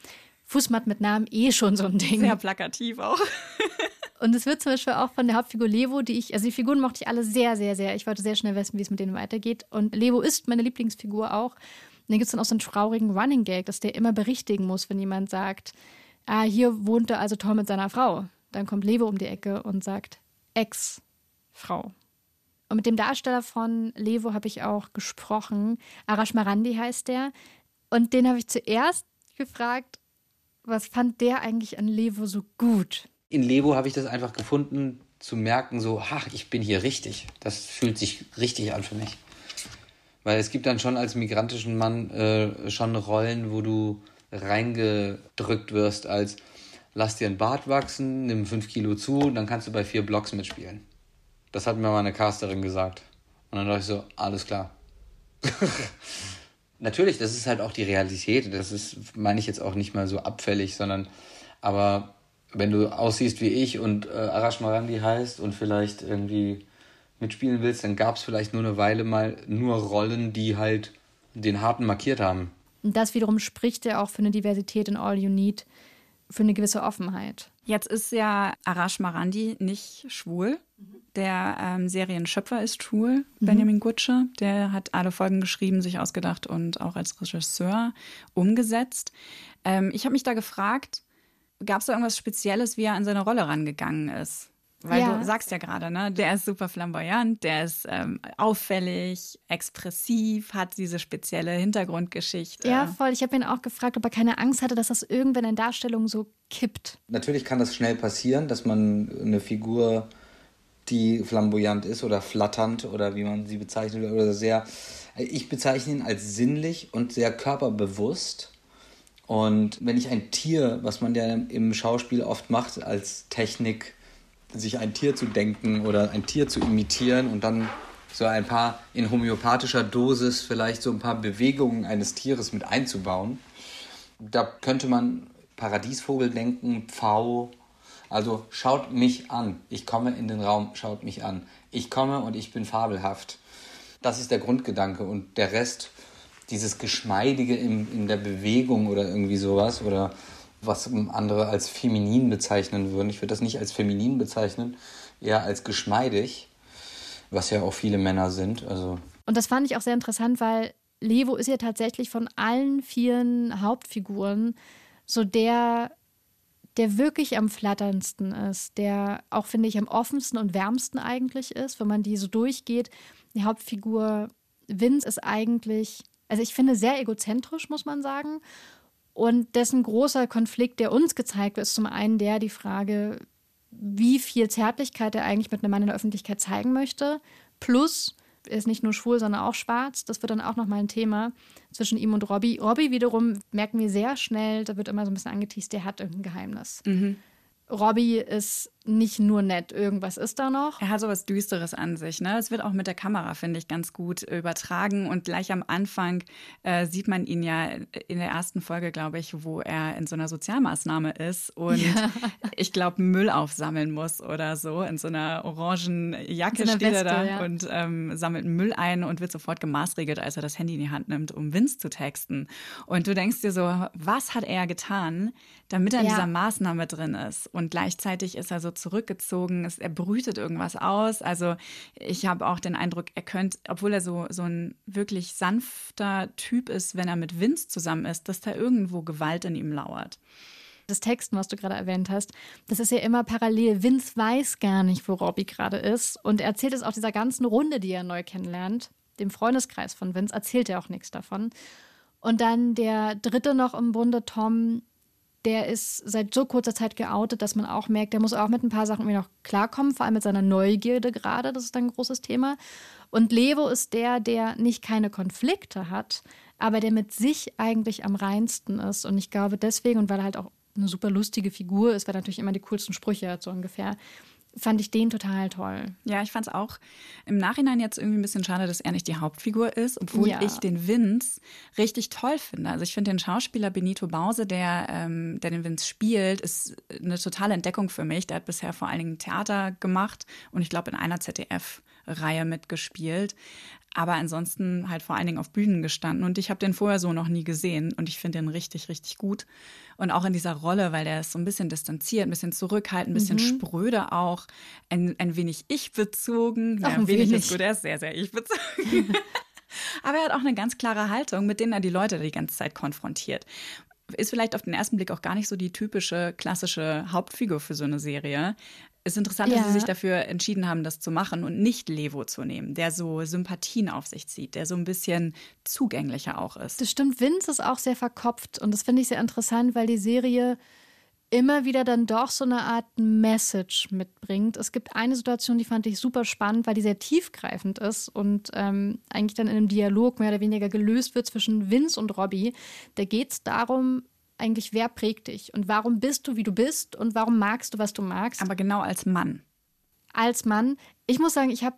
Fußmatte mit Namen eh schon so ein Ding. Sehr plakativ auch. *laughs* Und es wird zum Beispiel auch von der Hauptfigur Levo, die ich, also die Figuren mochte ich alle sehr, sehr, sehr. Ich wollte sehr schnell wissen, wie es mit denen weitergeht. Und Levo ist meine Lieblingsfigur auch dann gibt es dann auch so einen traurigen Running Gag, dass der immer berichtigen muss, wenn jemand sagt, ah, hier wohnte also Tom mit seiner Frau. Dann kommt Levo um die Ecke und sagt, Ex-Frau. Und mit dem Darsteller von Levo habe ich auch gesprochen. Arash Marandi heißt der. Und den habe ich zuerst gefragt, was fand der eigentlich an Levo so gut? In Levo habe ich das einfach gefunden, zu merken, so, ach, ich bin hier richtig. Das fühlt sich richtig an für mich. Weil es gibt dann schon als migrantischen Mann äh, schon Rollen, wo du reingedrückt wirst als lass dir ein Bart wachsen, nimm fünf Kilo zu dann kannst du bei vier Blocks mitspielen. Das hat mir mal eine Casterin gesagt. Und dann dachte ich so, alles klar. *laughs* Natürlich, das ist halt auch die Realität. Das ist, meine ich jetzt auch nicht mal so abfällig, sondern, aber wenn du aussiehst wie ich und äh, Arash Marandi heißt und vielleicht irgendwie mitspielen willst, dann gab es vielleicht nur eine Weile mal nur Rollen, die halt den Harten markiert haben. Und das wiederum spricht ja auch für eine Diversität in All You Need, für eine gewisse Offenheit. Jetzt ist ja Arash Marandi nicht schwul. Der ähm, Serienschöpfer ist schwul, mhm. Benjamin Gutsche. Der hat alle Folgen geschrieben, sich ausgedacht und auch als Regisseur umgesetzt. Ähm, ich habe mich da gefragt, gab es da irgendwas Spezielles, wie er an seine Rolle rangegangen ist? Weil ja. du sagst ja gerade, ne, der ist super flamboyant, der ist ähm, auffällig, expressiv, hat diese spezielle Hintergrundgeschichte. Ja, voll. Ich habe ihn auch gefragt, ob er keine Angst hatte, dass das irgendwann in Darstellung so kippt. Natürlich kann das schnell passieren, dass man eine Figur, die flamboyant ist oder flatternd oder wie man sie bezeichnet, oder sehr. Ich bezeichne ihn als sinnlich und sehr körperbewusst. Und wenn ich ein Tier, was man ja im Schauspiel oft macht, als Technik sich ein Tier zu denken oder ein Tier zu imitieren und dann so ein paar in homöopathischer Dosis vielleicht so ein paar Bewegungen eines Tieres mit einzubauen. Da könnte man Paradiesvogel denken, Pfau. Also schaut mich an. Ich komme in den Raum, schaut mich an. Ich komme und ich bin fabelhaft. Das ist der Grundgedanke und der Rest, dieses Geschmeidige in, in der Bewegung oder irgendwie sowas oder was andere als feminin bezeichnen würden. Ich würde das nicht als feminin bezeichnen, eher als geschmeidig, was ja auch viele Männer sind. Also und das fand ich auch sehr interessant, weil Levo ist ja tatsächlich von allen vier Hauptfiguren so der, der wirklich am flatterndsten ist, der auch, finde ich, am offensten und wärmsten eigentlich ist, wenn man die so durchgeht. Die Hauptfigur Vince ist eigentlich, also ich finde, sehr egozentrisch, muss man sagen. Und dessen großer Konflikt, der uns gezeigt wird, ist zum einen der die Frage, wie viel Zärtlichkeit er eigentlich mit einem Mann in der Öffentlichkeit zeigen möchte, plus er ist nicht nur schwul, sondern auch schwarz. Das wird dann auch nochmal ein Thema zwischen ihm und Robbie. Robbie wiederum merken wir sehr schnell, da wird immer so ein bisschen angeteased, der hat irgendein Geheimnis. Mhm. Robbie ist nicht nur nett, irgendwas ist da noch. Er hat so was Düsteres an sich. Ne? Es wird auch mit der Kamera, finde ich, ganz gut übertragen. Und gleich am Anfang äh, sieht man ihn ja in der ersten Folge, glaube ich, wo er in so einer Sozialmaßnahme ist und ja. *laughs* ich glaube, Müll aufsammeln muss oder so. In so einer orangen Jacke so steht Weste, er da ja. und ähm, sammelt Müll ein und wird sofort gemaßregelt, als er das Handy in die Hand nimmt, um Vince zu texten. Und du denkst dir so, was hat er getan, damit er in ja. dieser Maßnahme drin ist? Und gleichzeitig ist er so zurückgezogen, ist, er brütet irgendwas aus. Also ich habe auch den Eindruck, er könnte, obwohl er so, so ein wirklich sanfter Typ ist, wenn er mit Vince zusammen ist, dass da irgendwo Gewalt in ihm lauert das Texten, was du gerade erwähnt hast, das ist ja immer parallel. Vince weiß gar nicht, wo Robbie gerade ist und er erzählt es auch dieser ganzen Runde, die er neu kennenlernt, dem Freundeskreis von Vince, erzählt er auch nichts davon. Und dann der dritte noch im Bunde, Tom, der ist seit so kurzer Zeit geoutet, dass man auch merkt, der muss auch mit ein paar Sachen irgendwie noch klarkommen, vor allem mit seiner Neugierde gerade, das ist ein großes Thema. Und Levo ist der, der nicht keine Konflikte hat, aber der mit sich eigentlich am reinsten ist. Und ich glaube deswegen, und weil er halt auch eine super lustige Figur ist, weil er natürlich immer die coolsten Sprüche hat, so ungefähr, fand ich den total toll. Ja, ich fand es auch im Nachhinein jetzt irgendwie ein bisschen schade, dass er nicht die Hauptfigur ist, obwohl ja. ich den Vince richtig toll finde. Also ich finde den Schauspieler Benito Bause, der, ähm, der den Vince spielt, ist eine totale Entdeckung für mich. Der hat bisher vor allen Dingen Theater gemacht und ich glaube in einer ZDF-Reihe mitgespielt aber ansonsten halt vor allen Dingen auf Bühnen gestanden. Und ich habe den vorher so noch nie gesehen und ich finde den richtig, richtig gut. Und auch in dieser Rolle, weil der ist so ein bisschen distanziert, ein bisschen zurückhaltend, ein bisschen mhm. spröde auch, ein, ein wenig ich-bezogen. Ja, ein wenig ist gut, er ist sehr, sehr ich-bezogen. *laughs* aber er hat auch eine ganz klare Haltung, mit denen er die Leute die ganze Zeit konfrontiert ist vielleicht auf den ersten Blick auch gar nicht so die typische klassische Hauptfigur für so eine Serie. Es ist interessant, ja. dass sie sich dafür entschieden haben, das zu machen und nicht Levo zu nehmen, der so Sympathien auf sich zieht, der so ein bisschen zugänglicher auch ist. Das stimmt, Vince ist auch sehr verkopft und das finde ich sehr interessant, weil die Serie immer wieder dann doch so eine Art Message mitbringt. Es gibt eine Situation, die fand ich super spannend, weil die sehr tiefgreifend ist und ähm, eigentlich dann in einem Dialog mehr oder weniger gelöst wird zwischen Vince und Robbie. Da geht es darum, eigentlich, wer prägt dich und warum bist du, wie du bist und warum magst du, was du magst. Aber genau als Mann. Als Mann. Ich muss sagen, ich habe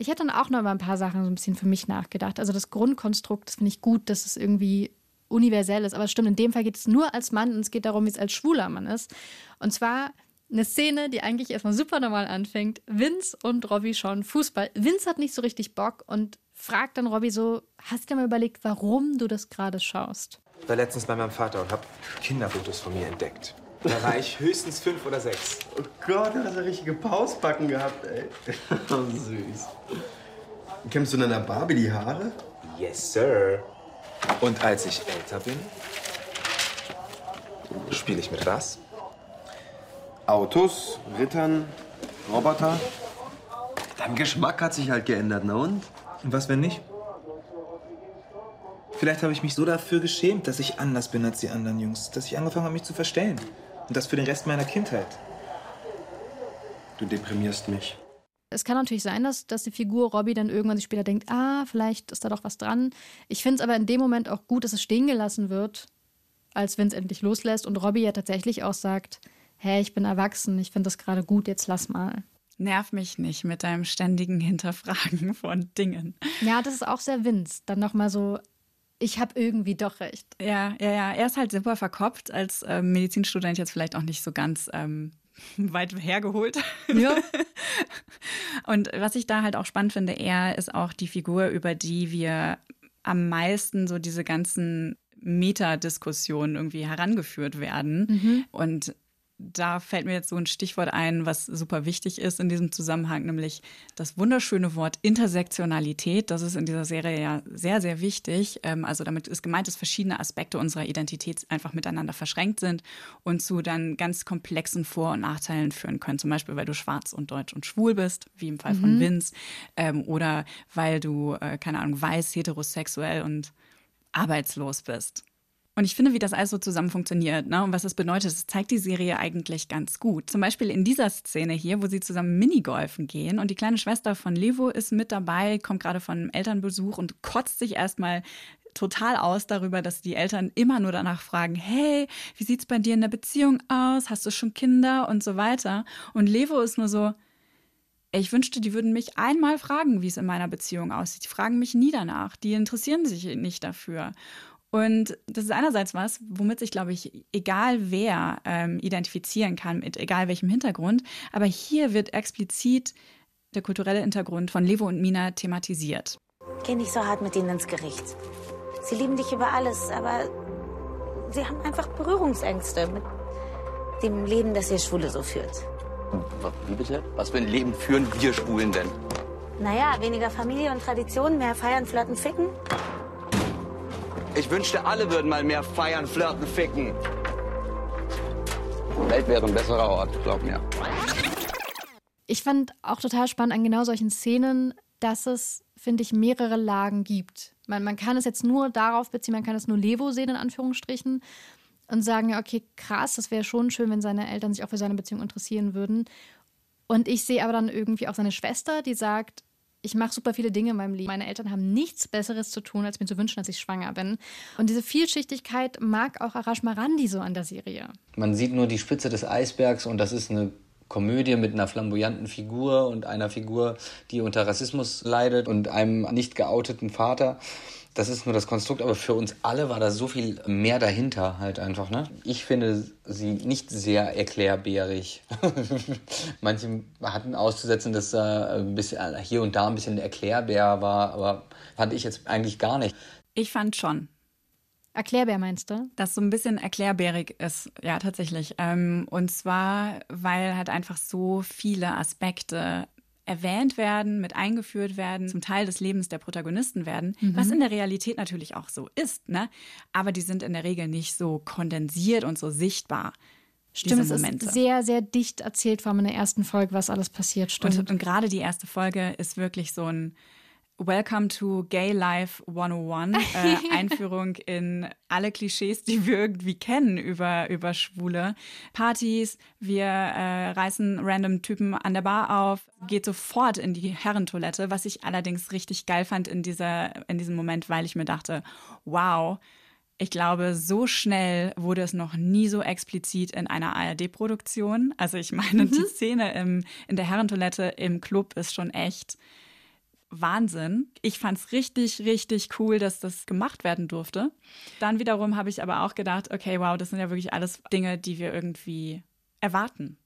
ich hätte dann auch noch über ein paar Sachen so ein bisschen für mich nachgedacht. Also das Grundkonstrukt, das finde ich gut, dass es irgendwie universell ist. Aber es stimmt, in dem Fall geht es nur als Mann und es geht darum, wie es als schwuler Mann ist. Und zwar eine Szene, die eigentlich erstmal super normal anfängt. Vince und Robbie schauen Fußball. Vince hat nicht so richtig Bock und fragt dann Robbie so: Hast du dir mal überlegt, warum du das gerade schaust? Ich war letztens bei meinem Vater und habe Kinderfotos von mir entdeckt. Da war ich höchstens fünf oder sechs. Oh Gott, du hast ja richtige Pausbacken gehabt, ey. *laughs* Oh, süß. Kämmst du in einer Barbie die Haare? Yes, sir. Und als ich älter bin, spiele ich mit was? Autos, Rittern, Roboter. Dein Geschmack hat sich halt geändert, na und? Und was, wenn nicht? Vielleicht habe ich mich so dafür geschämt, dass ich anders bin als die anderen Jungs, dass ich angefangen habe, mich zu verstellen. Und das für den Rest meiner Kindheit. Du deprimierst mich. Es kann natürlich sein, dass, dass die Figur Robbie dann irgendwann sich später denkt, ah, vielleicht ist da doch was dran. Ich finde es aber in dem Moment auch gut, dass es stehen gelassen wird, als Vince endlich loslässt und Robbie ja tatsächlich auch sagt, hey, ich bin erwachsen, ich finde das gerade gut, jetzt lass mal. Nerv mich nicht mit deinem ständigen Hinterfragen von Dingen. Ja, das ist auch sehr Vince. Dann nochmal so ich habe irgendwie doch recht. Ja, ja, ja. Er ist halt super verkopft als äh, Medizinstudent jetzt vielleicht auch nicht so ganz ähm, *laughs* weit hergeholt. Ja. *laughs* und was ich da halt auch spannend finde, er ist auch die Figur, über die wir am meisten so diese ganzen Metadiskussionen irgendwie herangeführt werden. Mhm. Und da fällt mir jetzt so ein Stichwort ein, was super wichtig ist in diesem Zusammenhang, nämlich das wunderschöne Wort Intersektionalität. Das ist in dieser Serie ja sehr, sehr wichtig. Ähm, also damit ist gemeint, dass verschiedene Aspekte unserer Identität einfach miteinander verschränkt sind und zu dann ganz komplexen Vor- und Nachteilen führen können. Zum Beispiel, weil du schwarz und deutsch und schwul bist, wie im Fall mhm. von Vince, ähm, oder weil du, äh, keine Ahnung, weiß, heterosexuell und arbeitslos bist. Und ich finde, wie das alles so zusammen funktioniert ne? und was das bedeutet, das zeigt die Serie eigentlich ganz gut. Zum Beispiel in dieser Szene hier, wo sie zusammen Minigolfen gehen und die kleine Schwester von Levo ist mit dabei, kommt gerade von Elternbesuch und kotzt sich erstmal total aus darüber, dass die Eltern immer nur danach fragen, hey, wie sieht's bei dir in der Beziehung aus? Hast du schon Kinder und so weiter? Und Levo ist nur so, ich wünschte, die würden mich einmal fragen, wie es in meiner Beziehung aussieht. Die fragen mich nie danach. Die interessieren sich nicht dafür. Und das ist einerseits was, womit sich, glaube ich, egal wer ähm, identifizieren kann, mit egal welchem Hintergrund. Aber hier wird explizit der kulturelle Hintergrund von Levo und Mina thematisiert. Geh nicht so hart mit ihnen ins Gericht. Sie lieben dich über alles, aber sie haben einfach Berührungsängste mit dem Leben, das ihr Schwule so führt. Wie bitte? Was für ein Leben führen wir Schwulen denn? Naja, weniger Familie und Tradition, mehr feiern, flirten, ficken. Ich wünschte, alle würden mal mehr feiern, flirten, ficken. Die Welt wäre ein besserer Ort, glaub mir. Ich fand auch total spannend an genau solchen Szenen, dass es, finde ich, mehrere Lagen gibt. Man, man kann es jetzt nur darauf beziehen, man kann es nur Levo sehen, in Anführungsstrichen, und sagen, ja, okay, krass, das wäre schon schön, wenn seine Eltern sich auch für seine Beziehung interessieren würden. Und ich sehe aber dann irgendwie auch seine Schwester, die sagt, ich mache super viele Dinge in meinem Leben. Meine Eltern haben nichts Besseres zu tun, als mir zu wünschen, dass ich schwanger bin. Und diese Vielschichtigkeit mag auch Arash Marandi so an der Serie. Man sieht nur die Spitze des Eisbergs und das ist eine Komödie mit einer flamboyanten Figur und einer Figur, die unter Rassismus leidet und einem nicht geouteten Vater. Das ist nur das Konstrukt, aber für uns alle war da so viel mehr dahinter halt einfach. Ne? Ich finde sie nicht sehr erklärbärig. *laughs* Manche hatten auszusetzen, dass er ein bisschen, hier und da ein bisschen erklärbär war, aber fand ich jetzt eigentlich gar nicht. Ich fand schon. Erklärbär meinst du? Das so ein bisschen erklärbärig ist, ja, tatsächlich. Ähm, und zwar, weil halt einfach so viele Aspekte erwähnt werden, mit eingeführt werden, zum Teil des Lebens der Protagonisten werden, mhm. was in der Realität natürlich auch so ist, ne? Aber die sind in der Regel nicht so kondensiert und so sichtbar. Stimmt, es ist sehr, sehr dicht erzählt, vor allem in der ersten Folge, was alles passiert. Stimmt. Und, und gerade die erste Folge ist wirklich so ein Welcome to Gay Life 101. Äh, *laughs* Einführung in alle Klischees, die wir irgendwie kennen über, über Schwule. Partys, wir äh, reißen random Typen an der Bar auf, geht sofort in die Herrentoilette, was ich allerdings richtig geil fand in, dieser, in diesem Moment, weil ich mir dachte, wow, ich glaube, so schnell wurde es noch nie so explizit in einer ARD-Produktion. Also ich meine, mhm. die Szene im, in der Herrentoilette im Club ist schon echt Wahnsinn. Ich fand es richtig, richtig cool, dass das gemacht werden durfte. Dann wiederum habe ich aber auch gedacht, okay, wow, das sind ja wirklich alles Dinge, die wir irgendwie erwarten.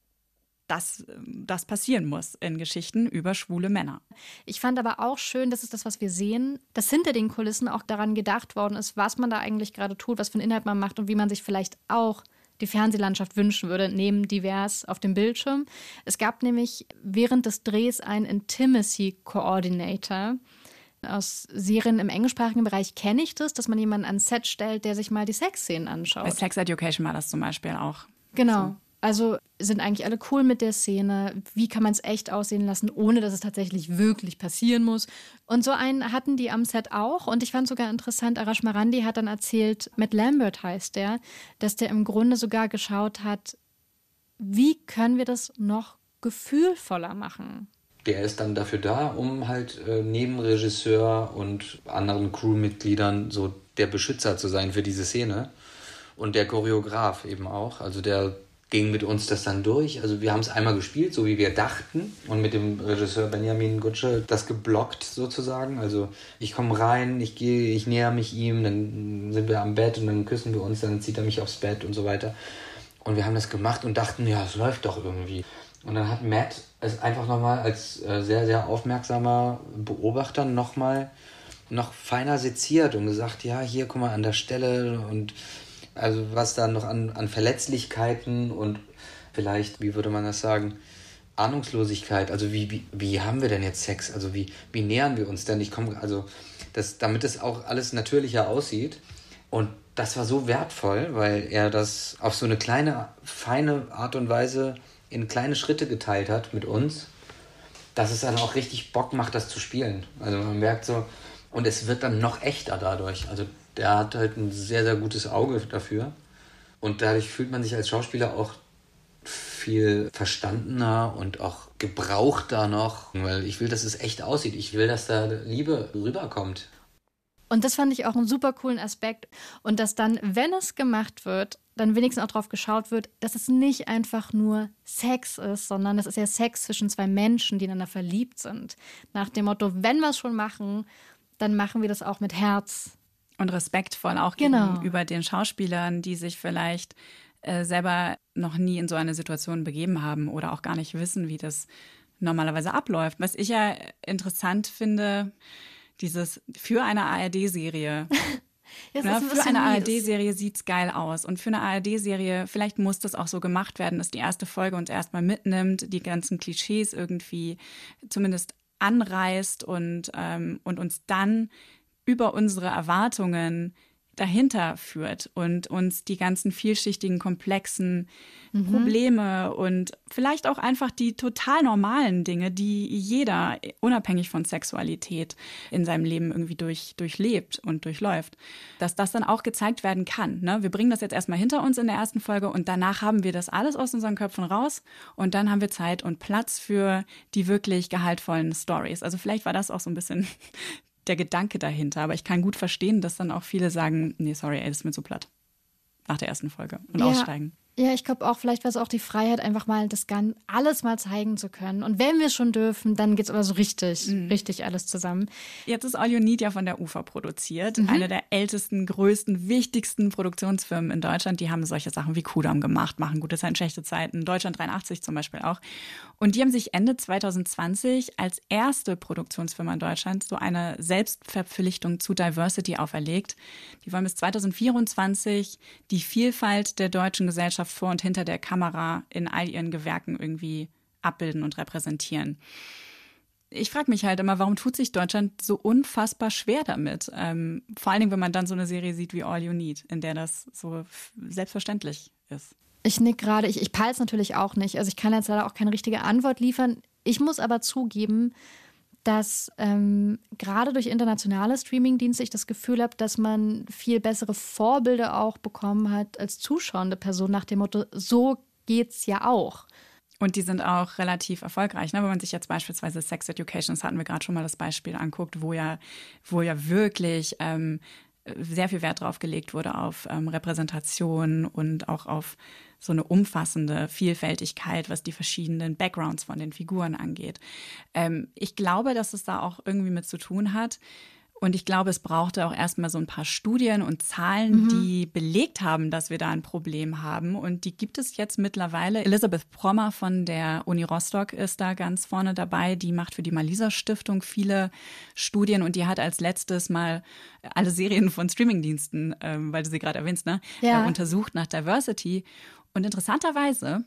Dass das passieren muss in Geschichten über schwule Männer. Ich fand aber auch schön, das ist das, was wir sehen, dass hinter den Kulissen auch daran gedacht worden ist, was man da eigentlich gerade tut, was für einen Inhalt man macht und wie man sich vielleicht auch die Fernsehlandschaft wünschen würde, neben divers auf dem Bildschirm. Es gab nämlich während des Drehs einen Intimacy Coordinator. Aus Serien im englischsprachigen Bereich kenne ich das, dass man jemanden ans Set stellt, der sich mal die Sexszenen anschaut. Bei Sex Education war das zum Beispiel auch. Genau. So. Also sind eigentlich alle cool mit der Szene. Wie kann man es echt aussehen lassen, ohne dass es tatsächlich wirklich passieren muss? Und so einen hatten die am Set auch. Und ich fand sogar interessant, Arash Marandi hat dann erzählt, Matt Lambert heißt der, dass der im Grunde sogar geschaut hat, wie können wir das noch gefühlvoller machen? Der ist dann dafür da, um halt äh, neben Regisseur und anderen Crewmitgliedern so der Beschützer zu sein für diese Szene. Und der Choreograf eben auch. Also der ging mit uns das dann durch. Also wir haben es einmal gespielt, so wie wir dachten und mit dem Regisseur Benjamin Gutsche das geblockt sozusagen. Also ich komme rein, ich gehe, ich näher mich ihm, dann sind wir am Bett und dann küssen wir uns, dann zieht er mich aufs Bett und so weiter. Und wir haben das gemacht und dachten, ja, es läuft doch irgendwie. Und dann hat Matt es einfach nochmal als äh, sehr, sehr aufmerksamer Beobachter nochmal noch feiner seziert und gesagt, ja, hier, guck mal, an der Stelle und also was da noch an, an Verletzlichkeiten und vielleicht, wie würde man das sagen, Ahnungslosigkeit, also wie, wie, wie haben wir denn jetzt Sex? Also wie, wie nähern wir uns denn? Ich komme, also das, damit es auch alles natürlicher aussieht. Und das war so wertvoll, weil er das auf so eine kleine, feine Art und Weise in kleine Schritte geteilt hat mit uns, dass es dann auch richtig Bock macht, das zu spielen. Also man merkt so, und es wird dann noch echter dadurch. Also der hat halt ein sehr, sehr gutes Auge dafür. Und dadurch fühlt man sich als Schauspieler auch viel verstandener und auch gebrauchter noch, weil ich will, dass es echt aussieht. Ich will, dass da Liebe rüberkommt. Und das fand ich auch einen super coolen Aspekt. Und dass dann, wenn es gemacht wird, dann wenigstens auch darauf geschaut wird, dass es nicht einfach nur Sex ist, sondern es ist ja Sex zwischen zwei Menschen, die ineinander verliebt sind. Nach dem Motto, wenn wir es schon machen, dann machen wir das auch mit Herz. Und respektvoll auch genau. gegenüber den Schauspielern, die sich vielleicht äh, selber noch nie in so eine Situation begeben haben oder auch gar nicht wissen, wie das normalerweise abläuft. Was ich ja interessant finde, dieses für eine ARD-Serie *laughs* Ja, Na, für eine ARD-Serie sieht es geil aus. Und für eine ARD-Serie, vielleicht muss das auch so gemacht werden, dass die erste Folge uns erstmal mitnimmt, die ganzen Klischees irgendwie zumindest anreißt und, ähm, und uns dann über unsere Erwartungen dahinter führt und uns die ganzen vielschichtigen, komplexen mhm. Probleme und vielleicht auch einfach die total normalen Dinge, die jeder unabhängig von Sexualität in seinem Leben irgendwie durch, durchlebt und durchläuft, dass das dann auch gezeigt werden kann. Ne? Wir bringen das jetzt erstmal hinter uns in der ersten Folge und danach haben wir das alles aus unseren Köpfen raus und dann haben wir Zeit und Platz für die wirklich gehaltvollen Stories. Also vielleicht war das auch so ein bisschen der Gedanke dahinter. Aber ich kann gut verstehen, dass dann auch viele sagen, nee, sorry, ey, das ist mir zu platt. Nach der ersten Folge und ja. aussteigen. Ja, ich glaube auch, vielleicht war es auch die Freiheit, einfach mal das Gan alles mal zeigen zu können. Und wenn wir schon dürfen, dann geht es aber so richtig, mhm. richtig alles zusammen. Jetzt ist All You Need ja von der UFA produziert. Mhm. Eine der ältesten, größten, wichtigsten Produktionsfirmen in Deutschland. Die haben solche Sachen wie Kudam gemacht, machen gute Zeiten, schlechte Zeiten. Deutschland 83 zum Beispiel auch. Und die haben sich Ende 2020 als erste Produktionsfirma in Deutschland so eine Selbstverpflichtung zu Diversity auferlegt. Die wollen bis 2024 die Vielfalt der deutschen Gesellschaft Gesellschaft vor und hinter der Kamera in all ihren Gewerken irgendwie abbilden und repräsentieren. Ich frage mich halt immer, warum tut sich Deutschland so unfassbar schwer damit? Ähm, vor allen Dingen, wenn man dann so eine Serie sieht wie All You Need, in der das so selbstverständlich ist. Ich nick gerade, ich, ich peile es natürlich auch nicht. Also ich kann jetzt leider auch keine richtige Antwort liefern. Ich muss aber zugeben, dass ähm, gerade durch internationale Streamingdienste ich das Gefühl habe, dass man viel bessere Vorbilder auch bekommen hat als zuschauende Person nach dem Motto, so geht's ja auch. Und die sind auch relativ erfolgreich. Ne? Wenn man sich jetzt beispielsweise Sex Education, das hatten wir gerade schon mal das Beispiel anguckt, wo ja, wo ja wirklich ähm, sehr viel Wert drauf gelegt wurde auf ähm, Repräsentation und auch auf so eine umfassende Vielfältigkeit, was die verschiedenen Backgrounds von den Figuren angeht. Ähm, ich glaube, dass es da auch irgendwie mit zu tun hat. Und ich glaube, es brauchte auch erstmal so ein paar Studien und Zahlen, mhm. die belegt haben, dass wir da ein Problem haben. Und die gibt es jetzt mittlerweile. Elisabeth Prommer von der Uni Rostock ist da ganz vorne dabei. Die macht für die Malisa Stiftung viele Studien und die hat als letztes mal alle Serien von Streamingdiensten, ähm, weil du sie gerade erwähnst, ne, ja. äh, untersucht nach Diversity. Und interessanterweise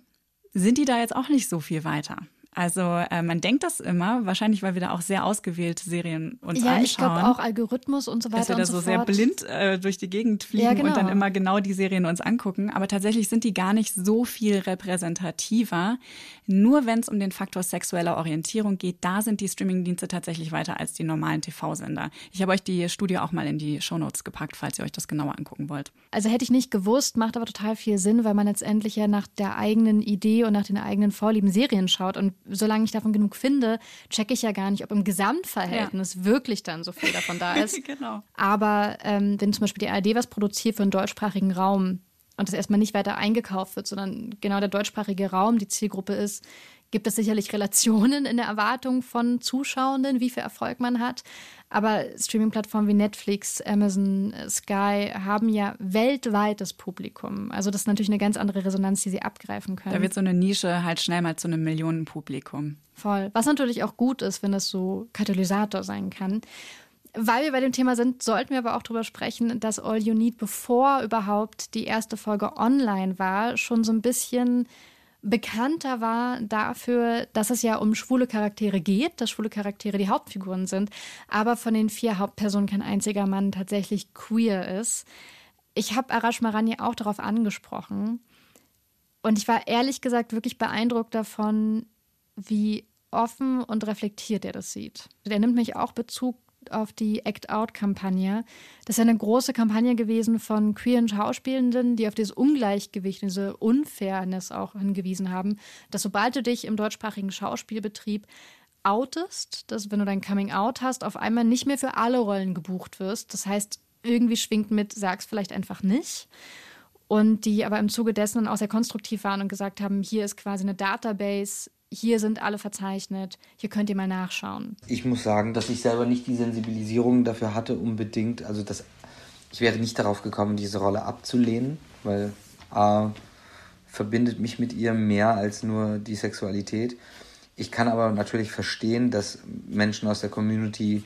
sind die da jetzt auch nicht so viel weiter. Also äh, man denkt das immer, wahrscheinlich weil wir da auch sehr ausgewählte Serien uns ja, anschauen. Ja, ich glaube auch Algorithmus und so weiter. Dass wir da so, so sehr blind äh, durch die Gegend fliegen ja, genau. und dann immer genau die Serien uns angucken. Aber tatsächlich sind die gar nicht so viel repräsentativer. Nur wenn es um den Faktor sexuelle Orientierung geht, da sind die Streamingdienste tatsächlich weiter als die normalen TV-Sender. Ich habe euch die Studie auch mal in die Shownotes gepackt, falls ihr euch das genauer angucken wollt. Also hätte ich nicht gewusst, macht aber total viel Sinn, weil man letztendlich ja nach der eigenen Idee und nach den eigenen Vorlieben Serien schaut und solange ich davon genug finde, checke ich ja gar nicht, ob im Gesamtverhältnis ja. wirklich dann so viel davon da *laughs* ist. genau. Aber ähm, wenn zum Beispiel die ARD was produziert für einen deutschsprachigen Raum, und das erstmal nicht weiter eingekauft wird, sondern genau der deutschsprachige Raum die Zielgruppe ist, gibt es sicherlich Relationen in der Erwartung von Zuschauenden, wie viel Erfolg man hat. Aber Streaming-Plattformen wie Netflix, Amazon, Sky haben ja weltweit das Publikum. Also das ist natürlich eine ganz andere Resonanz, die sie abgreifen können. Da wird so eine Nische halt schnell mal zu einem Millionenpublikum. Voll. Was natürlich auch gut ist, wenn das so Katalysator sein kann. Weil wir bei dem Thema sind, sollten wir aber auch darüber sprechen, dass All You Need, bevor überhaupt die erste Folge online war, schon so ein bisschen bekannter war dafür, dass es ja um schwule Charaktere geht, dass schwule Charaktere die Hauptfiguren sind, aber von den vier Hauptpersonen kein einziger Mann tatsächlich queer ist. Ich habe Arash Marani auch darauf angesprochen und ich war ehrlich gesagt wirklich beeindruckt davon, wie offen und reflektiert er das sieht. Er nimmt mich auch Bezug auf die Act-Out-Kampagne. Das ist eine große Kampagne gewesen von queeren Schauspielenden, die auf dieses Ungleichgewicht, diese Unfairness auch hingewiesen haben, dass sobald du dich im deutschsprachigen Schauspielbetrieb outest, dass wenn du dein Coming Out hast, auf einmal nicht mehr für alle Rollen gebucht wirst. Das heißt, irgendwie schwingt mit, sag's vielleicht einfach nicht. Und die aber im Zuge dessen dann auch sehr konstruktiv waren und gesagt haben, hier ist quasi eine Database, hier sind alle verzeichnet, hier könnt ihr mal nachschauen. Ich muss sagen, dass ich selber nicht die Sensibilisierung dafür hatte, unbedingt. Also das, ich wäre nicht darauf gekommen, diese Rolle abzulehnen, weil A verbindet mich mit ihr mehr als nur die Sexualität. Ich kann aber natürlich verstehen, dass Menschen aus der Community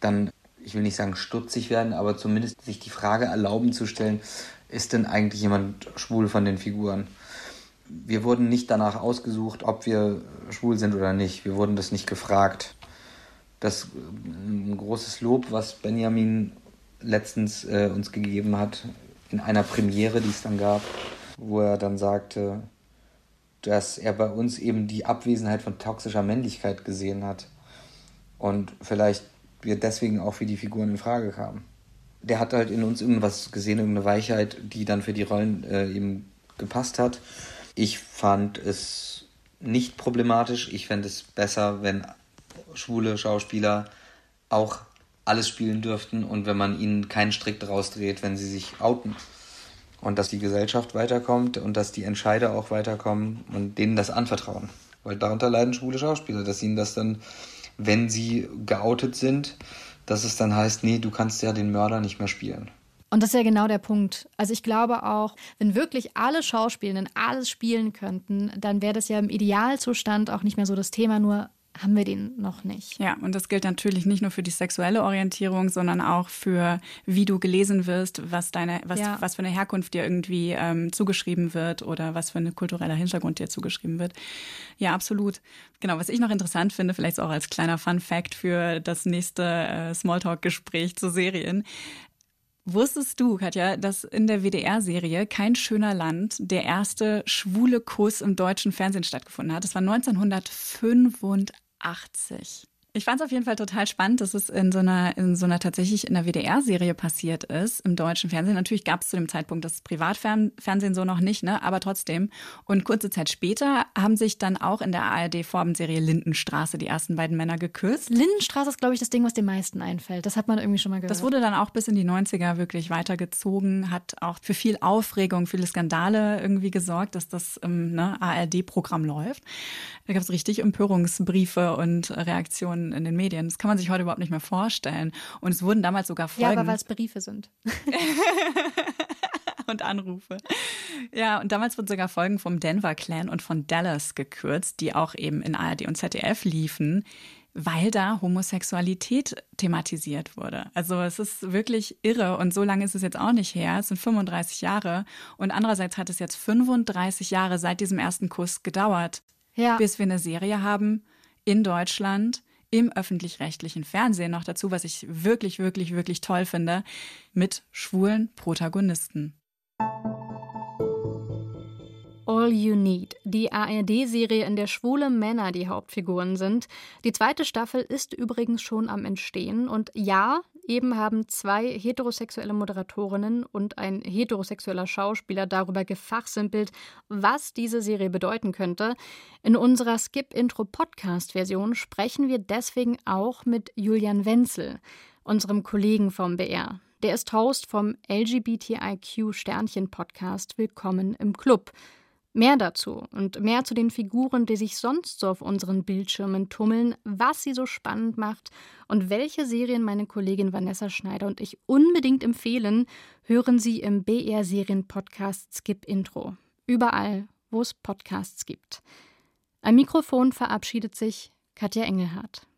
dann, ich will nicht sagen stutzig werden, aber zumindest sich die Frage erlauben zu stellen, ist denn eigentlich jemand schwul von den Figuren? Wir wurden nicht danach ausgesucht, ob wir schwul sind oder nicht. Wir wurden das nicht gefragt. Das ein großes Lob, was Benjamin letztens äh, uns gegeben hat in einer Premiere, die es dann gab, wo er dann sagte, dass er bei uns eben die Abwesenheit von toxischer Männlichkeit gesehen hat und vielleicht wir deswegen auch für die Figuren in Frage kamen. Der hat halt in uns irgendwas gesehen, irgendeine Weichheit, die dann für die Rollen äh, eben gepasst hat. Ich fand es nicht problematisch. Ich fände es besser, wenn schwule Schauspieler auch alles spielen dürften und wenn man ihnen keinen Strick draus dreht, wenn sie sich outen. Und dass die Gesellschaft weiterkommt und dass die Entscheider auch weiterkommen und denen das anvertrauen. Weil darunter leiden schwule Schauspieler, dass ihnen das dann, wenn sie geoutet sind, dass es dann heißt, nee, du kannst ja den Mörder nicht mehr spielen. Und das ist ja genau der Punkt. Also ich glaube auch, wenn wirklich alle Schauspielenden alles spielen könnten, dann wäre das ja im Idealzustand auch nicht mehr so das Thema, nur haben wir den noch nicht. Ja, und das gilt natürlich nicht nur für die sexuelle Orientierung, sondern auch für, wie du gelesen wirst, was deine, was, ja. was für eine Herkunft dir irgendwie ähm, zugeschrieben wird oder was für ein kultureller Hintergrund dir zugeschrieben wird. Ja, absolut. Genau, was ich noch interessant finde, vielleicht auch als kleiner Fun Fact für das nächste äh, Smalltalk-Gespräch zu Serien. Wusstest du, Katja, dass in der WDR-Serie Kein schöner Land der erste schwule Kuss im deutschen Fernsehen stattgefunden hat? Das war 1985. Ich fand es auf jeden Fall total spannend, dass es in so einer, in so einer tatsächlich in der WDR-Serie passiert ist, im deutschen Fernsehen. Natürlich gab es zu dem Zeitpunkt das Privatfernsehen so noch nicht, ne? aber trotzdem. Und kurze Zeit später haben sich dann auch in der ARD-Vorabendserie Lindenstraße die ersten beiden Männer geküsst. Lindenstraße ist, glaube ich, das Ding, was den meisten einfällt. Das hat man irgendwie schon mal gehört. Das wurde dann auch bis in die 90er wirklich weitergezogen, hat auch für viel Aufregung, viele Skandale irgendwie gesorgt, dass das im ne, ARD-Programm läuft. Da gab es richtig Empörungsbriefe und Reaktionen in den Medien. Das kann man sich heute überhaupt nicht mehr vorstellen. Und es wurden damals sogar Folgen. Ja, aber weil es Briefe sind. *laughs* und Anrufe. Ja, und damals wurden sogar Folgen vom Denver Clan und von Dallas gekürzt, die auch eben in ARD und ZDF liefen, weil da Homosexualität thematisiert wurde. Also es ist wirklich irre und so lange ist es jetzt auch nicht her. Es sind 35 Jahre und andererseits hat es jetzt 35 Jahre seit diesem ersten Kuss gedauert, ja. bis wir eine Serie haben in Deutschland, im öffentlich-rechtlichen Fernsehen noch dazu, was ich wirklich, wirklich, wirklich toll finde, mit schwulen Protagonisten. All You Need, die ARD-Serie, in der schwule Männer die Hauptfiguren sind. Die zweite Staffel ist übrigens schon am Entstehen. Und ja, eben haben zwei heterosexuelle Moderatorinnen und ein heterosexueller Schauspieler darüber gefachsimpelt, was diese Serie bedeuten könnte. In unserer Skip-Intro-Podcast-Version sprechen wir deswegen auch mit Julian Wenzel, unserem Kollegen vom BR. Der ist Host vom LGBTIQ Sternchen Podcast Willkommen im Club. Mehr dazu und mehr zu den Figuren, die sich sonst so auf unseren Bildschirmen tummeln, was sie so spannend macht und welche Serien meine Kollegin Vanessa Schneider und ich unbedingt empfehlen, hören Sie im BR Serien Podcast Skip Intro. Überall, wo es Podcasts gibt. Am Mikrofon verabschiedet sich Katja Engelhardt.